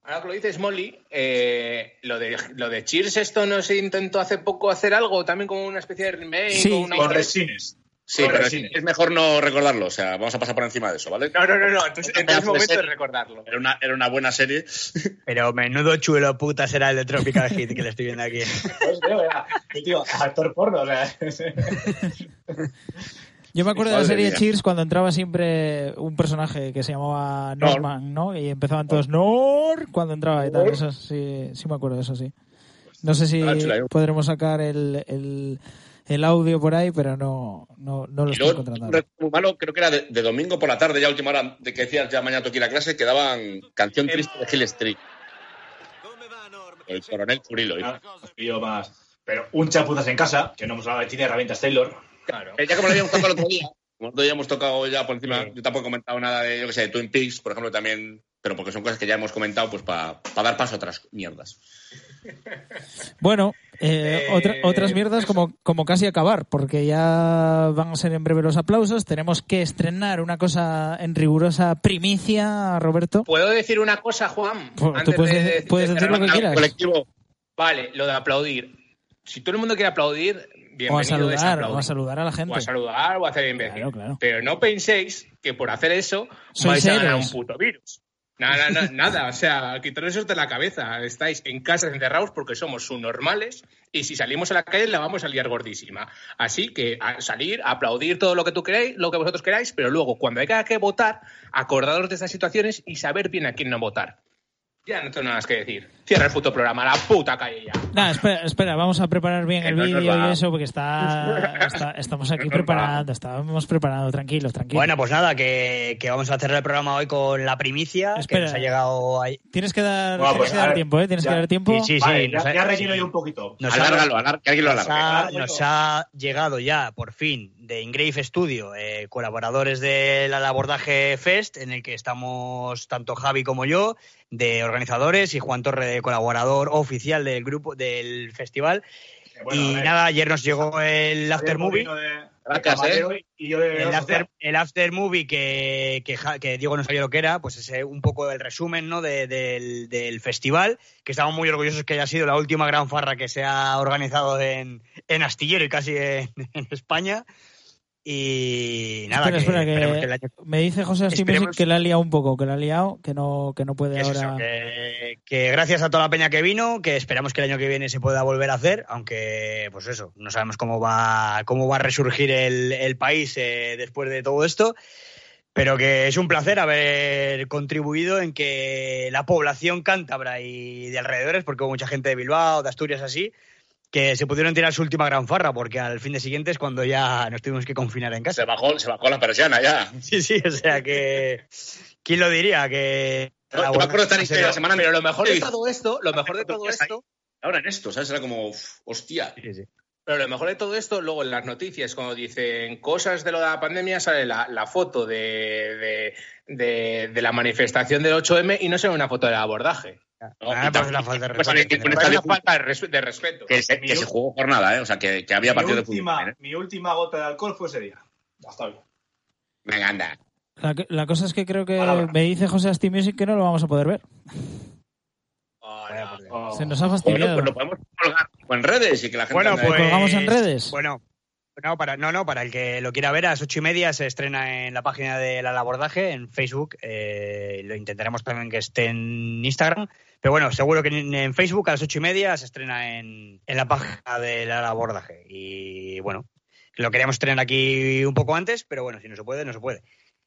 Speaker 5: ahora que lo dices, Molly, eh, lo de lo de Cheers, esto no se intentó hace poco hacer algo, también como una especie de remake.
Speaker 1: Sí.
Speaker 5: o una-
Speaker 6: Con resines.
Speaker 7: Sí, pero es, es mejor no recordarlo. O sea, vamos a pasar por encima de eso, ¿vale?
Speaker 5: No, no, no, no. Entonces,
Speaker 7: pedazo de
Speaker 5: momento de recordarlo.
Speaker 7: Era una, era una buena serie.
Speaker 4: Pero menudo chulo puta será el de Tropical Hit que le estoy viendo aquí.
Speaker 6: Pues, tío, era- tío, actor porno, o sea.
Speaker 1: Yo me acuerdo de la serie
Speaker 7: mía.
Speaker 1: Cheers cuando entraba siempre un personaje que se llamaba
Speaker 7: Nor.
Speaker 1: Norman, ¿no? Y empezaban todos Nor cuando entraba y tal. Eso sí, sí me acuerdo de eso, sí. No sé si
Speaker 7: Ah,
Speaker 1: podremos sacar el, el, el audio por ahí, pero no, no, no lo
Speaker 7: Y
Speaker 1: estoy encontrando.
Speaker 7: un recuerdo muy malo, creo que era de, de domingo por la tarde, ya última hora de que decías ya mañana toque ir a clase, que daban canción triste de Hill Street. El coronel Furilo.
Speaker 6: Os pillo más. Pero un chapuzas en casa, que no hemos hablado de tiene herramientas Taylor.
Speaker 5: Claro.
Speaker 7: Eh, Ya como lo habíamos tocado el otro día, como día hemos tocado ya por encima, yo tampoco he comentado nada de, yo que sé, de Twin Peaks, por ejemplo, también, pero porque son cosas que ya hemos comentado, pues para dar paso a otras mierdas.
Speaker 1: Bueno, eh,
Speaker 5: Eh,
Speaker 1: otra- otras mierdas como, como casi acabar, porque ya van a ser en breve los aplausos. Tenemos que estrenar una cosa en rigurosa primicia, Roberto.
Speaker 5: ¿Puedo decir una cosa, Juan?
Speaker 1: Pues, tú puedes
Speaker 5: de-
Speaker 1: decir-
Speaker 5: de-
Speaker 1: puedes
Speaker 5: de
Speaker 1: decir lo que quieras.
Speaker 7: Colectivo,
Speaker 5: Vale, lo de aplaudir. Si todo el mundo quiere aplaudir, bienvenido
Speaker 1: O a saludar, o a saludar a la gente.
Speaker 5: O a saludar o a hacer imbécil.
Speaker 1: Claro, claro.
Speaker 5: Pero no penséis que por hacer eso
Speaker 1: Sois
Speaker 5: vais a ganar un puto virus. Nada, o sea, quitaros eso de la cabeza. Estáis en casa encerrados porque somos subnormales y si salimos a la calle la vamos a liar gordísima. Así que a salir, a aplaudir todo lo que tú queráis, lo que vosotros queráis, pero luego cuando haya que votar, acordaros de estas situaciones y saber bien a quién no votar. Ya no tengo nada más que decir. Cierra el puto programa, la puta calle ya.
Speaker 1: Nada, espera, espera, vamos a preparar bien
Speaker 7: Que
Speaker 1: el
Speaker 7: no
Speaker 1: vídeo y eso, porque está, está- estamos aquí
Speaker 7: No
Speaker 1: preparando, estábamos preparando, tranquilos, tranquilos.
Speaker 4: Bueno, pues nada, que, que vamos a cerrar el programa hoy con la primicia
Speaker 1: Espera.
Speaker 4: que nos ha llegado ahí.
Speaker 1: Tienes que dar,
Speaker 6: Bueno,
Speaker 1: tienes
Speaker 6: pues,
Speaker 1: que dar tiempo, ¿eh? Tienes
Speaker 6: ya.
Speaker 1: que dar tiempo.
Speaker 4: Sí, sí,
Speaker 6: Vale,
Speaker 4: nos
Speaker 6: ya,
Speaker 4: ha-
Speaker 6: ya relleno yo un poquito.
Speaker 4: Nos ha-
Speaker 7: alárgalo, alar- que alguien lo
Speaker 4: Nos
Speaker 7: alargue.
Speaker 4: ha, nos ha llegado ya, por fin, de Ingrave Studio, eh, colaboradores del abordaje Fest, en el que estamos tanto Javi como yo, de organizadores, y Juan Torre, de colaborador oficial del grupo del festival.
Speaker 6: Eh, bueno,
Speaker 4: y
Speaker 6: ver,
Speaker 4: nada, ayer nos llegó el After Movie.
Speaker 7: Gracias,
Speaker 6: yo de
Speaker 4: El after, el after movie que, que, Diego no sabía lo que era, pues es eh, un poco el resumen ¿no? de- del, del festival, que estamos muy orgullosos que haya sido la última gran farra que se ha organizado en, en Astillero y casi en, en España. Y nada,
Speaker 1: espera,
Speaker 4: que
Speaker 1: espera,
Speaker 4: esperemos
Speaker 1: que,
Speaker 4: que el año-
Speaker 1: me dice José
Speaker 4: Esperemos-
Speaker 1: que la ha liado un poco, que la ha liado, que no, que no puede
Speaker 4: es
Speaker 1: ahora.
Speaker 4: eso, que, que gracias a toda la peña que vino, que esperamos que el año que viene se pueda volver a hacer, aunque pues eso, no sabemos cómo va, cómo va a resurgir el, el país eh, después de todo esto, pero que es un placer haber contribuido en que la población cántabra y de alrededores, porque hubo mucha gente de Bilbao, de Asturias así, que se pudieron tirar su última gran farra, porque al fin de siguiente es cuando ya nos tuvimos que confinar en casa.
Speaker 7: Se bajó, se bajó la persiana ya.
Speaker 4: Sí, sí, o sea que... ¿Quién lo diría? Que...
Speaker 7: Yo me acuerdo de estar en
Speaker 4: Pero-
Speaker 7: la semana
Speaker 5: Pero lo mejor de todo esto, lo mejor de todo esto,
Speaker 7: Ahora en esto, ¿sabes? Era como, uf, hostia.
Speaker 4: Sí, sí.
Speaker 5: pero lo mejor de todo esto, luego en las noticias, cuando dicen cosas de lo de la pandemia, sale la, la foto de, de, de- de la manifestación del 8M y no se ve una foto del abordaje.
Speaker 7: No,
Speaker 4: Ah, pues falta de
Speaker 7: pues
Speaker 4: respeto.
Speaker 5: una falta de,
Speaker 7: que, se, que se jugó jornada, ¿eh? O sea, que, que había
Speaker 6: mi,
Speaker 7: partido de fútbol.
Speaker 6: última,
Speaker 7: ¿eh?
Speaker 6: mi última gota de alcohol fue ese día. Ya está bien.
Speaker 7: Venga, anda.
Speaker 1: La, la cosa es que creo que
Speaker 6: Palabra.
Speaker 1: me dice José Asti Music que no lo vamos a poder ver.
Speaker 6: Oh.
Speaker 1: Se nos ha
Speaker 7: Bueno,
Speaker 1: fastidiado.
Speaker 7: pues lo podemos colgar en redes y que la gente
Speaker 4: Bueno, pues.
Speaker 1: colgamos en redes?
Speaker 4: Bueno. No, para, no, no, para el que lo quiera ver, a las ocho y media se estrena en la página del abordaje, en Facebook. eh, lo intentaremos también que esté en Instagram. Pero bueno, seguro que en, en Facebook a las ocho y media se estrena en, en la página del abordaje. Y bueno, lo queríamos estrenar aquí un poco antes, pero bueno, si no se puede, no se puede.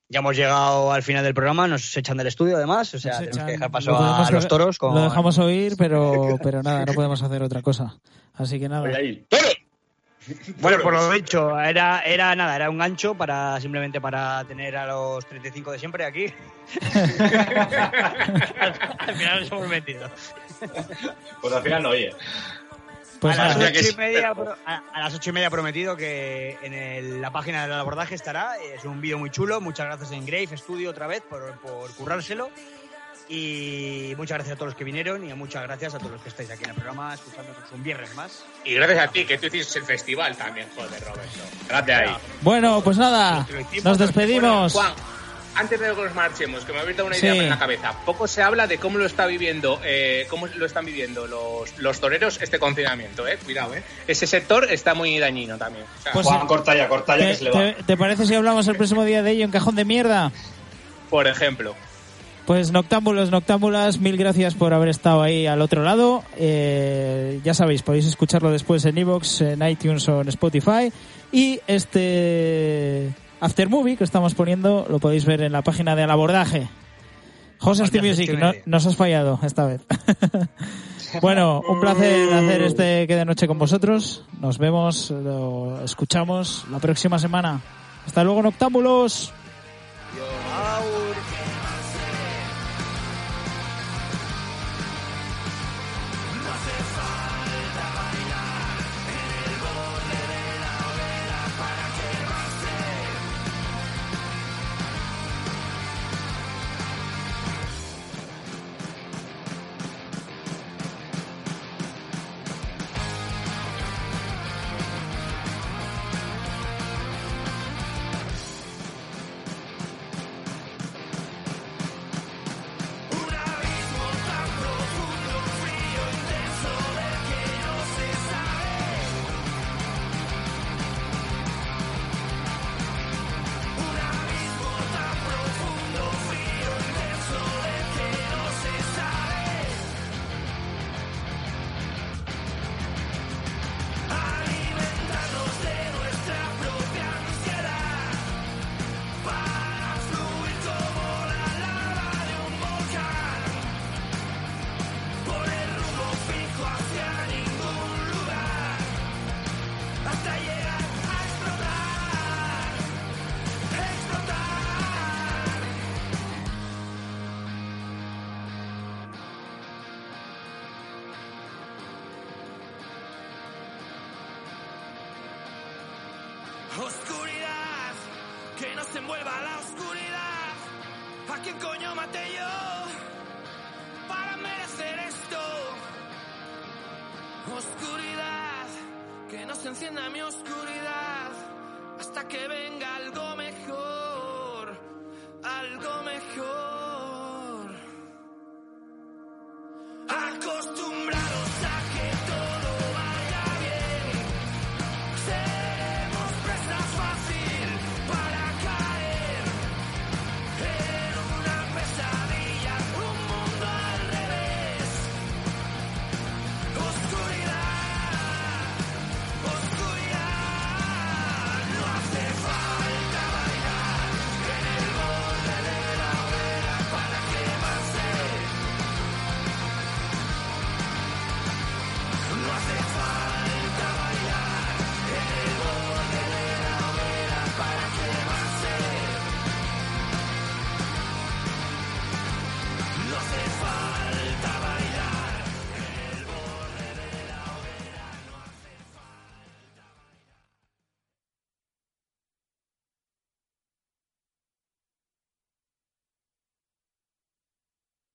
Speaker 4: Ya hemos llegado al final del programa, nos echan del estudio además, o sea,
Speaker 1: Nos
Speaker 4: tenemos
Speaker 1: echan-
Speaker 4: que dejar paso
Speaker 1: lo
Speaker 4: a, los toros. Con...
Speaker 1: Lo dejamos oír, pero, pero nada, no podemos hacer otra cosa. Así que nada.
Speaker 7: Ahí. ¡Toro!
Speaker 4: Bueno, por lo dicho, era, era nada, era un gancho para simplemente para tener a los 35 de siempre aquí. al final nos hemos metido.
Speaker 6: Pues al final no oye.
Speaker 1: Pues
Speaker 4: a, las
Speaker 1: nada,
Speaker 7: Hostia, que
Speaker 4: ocho y
Speaker 7: es-
Speaker 4: media, pro- a, a las ocho y media prometido que en el- la página del abordaje estará. Es un vídeo muy chulo. Muchas gracias a Engrave Studio otra vez por, por currárselo. Y muchas gracias a todos los que vinieron y muchas gracias a todos los que estáis aquí en el programa escuchándonos un viernes más.
Speaker 5: Y gracias a ti, que tú hiciste el festival también, joder, Roberto.
Speaker 7: Gracias ahí.
Speaker 1: Bueno, pues nada, nos despedimos.
Speaker 5: Juan, antes de que nos marchemos, que me ha abierto una
Speaker 1: Sí.
Speaker 5: idea en la cabeza. Poco se habla de cómo lo está viviendo, eh, cómo lo están viviendo los, los toreros este confinamiento, eh. Cuidado, eh. Ese sector está muy dañino también. O sea,
Speaker 1: Pues
Speaker 6: Juan,
Speaker 1: sí.
Speaker 6: corta ya, corta ya
Speaker 1: ¿Te,
Speaker 6: que se le va.
Speaker 1: te- te parece si hablamos el próximo día de ello en Cajón de Mierda?
Speaker 5: por ejemplo.
Speaker 1: Pues noctámbulos, noctámbulas, mil gracias por haber estado ahí al otro lado. Eh, ya sabéis, podéis escucharlo después en iVoox, en iTunes o en Spotify. Y este After Movie que estamos poniendo lo podéis ver en la página de Al Abordaje. José
Speaker 4: día
Speaker 1: Music, no- nos has fallado esta vez.
Speaker 10: Bueno, un placer hacer este que de noche con vosotros. Nos vemos, lo escuchamos la próxima semana. Hasta luego, noctámbulos.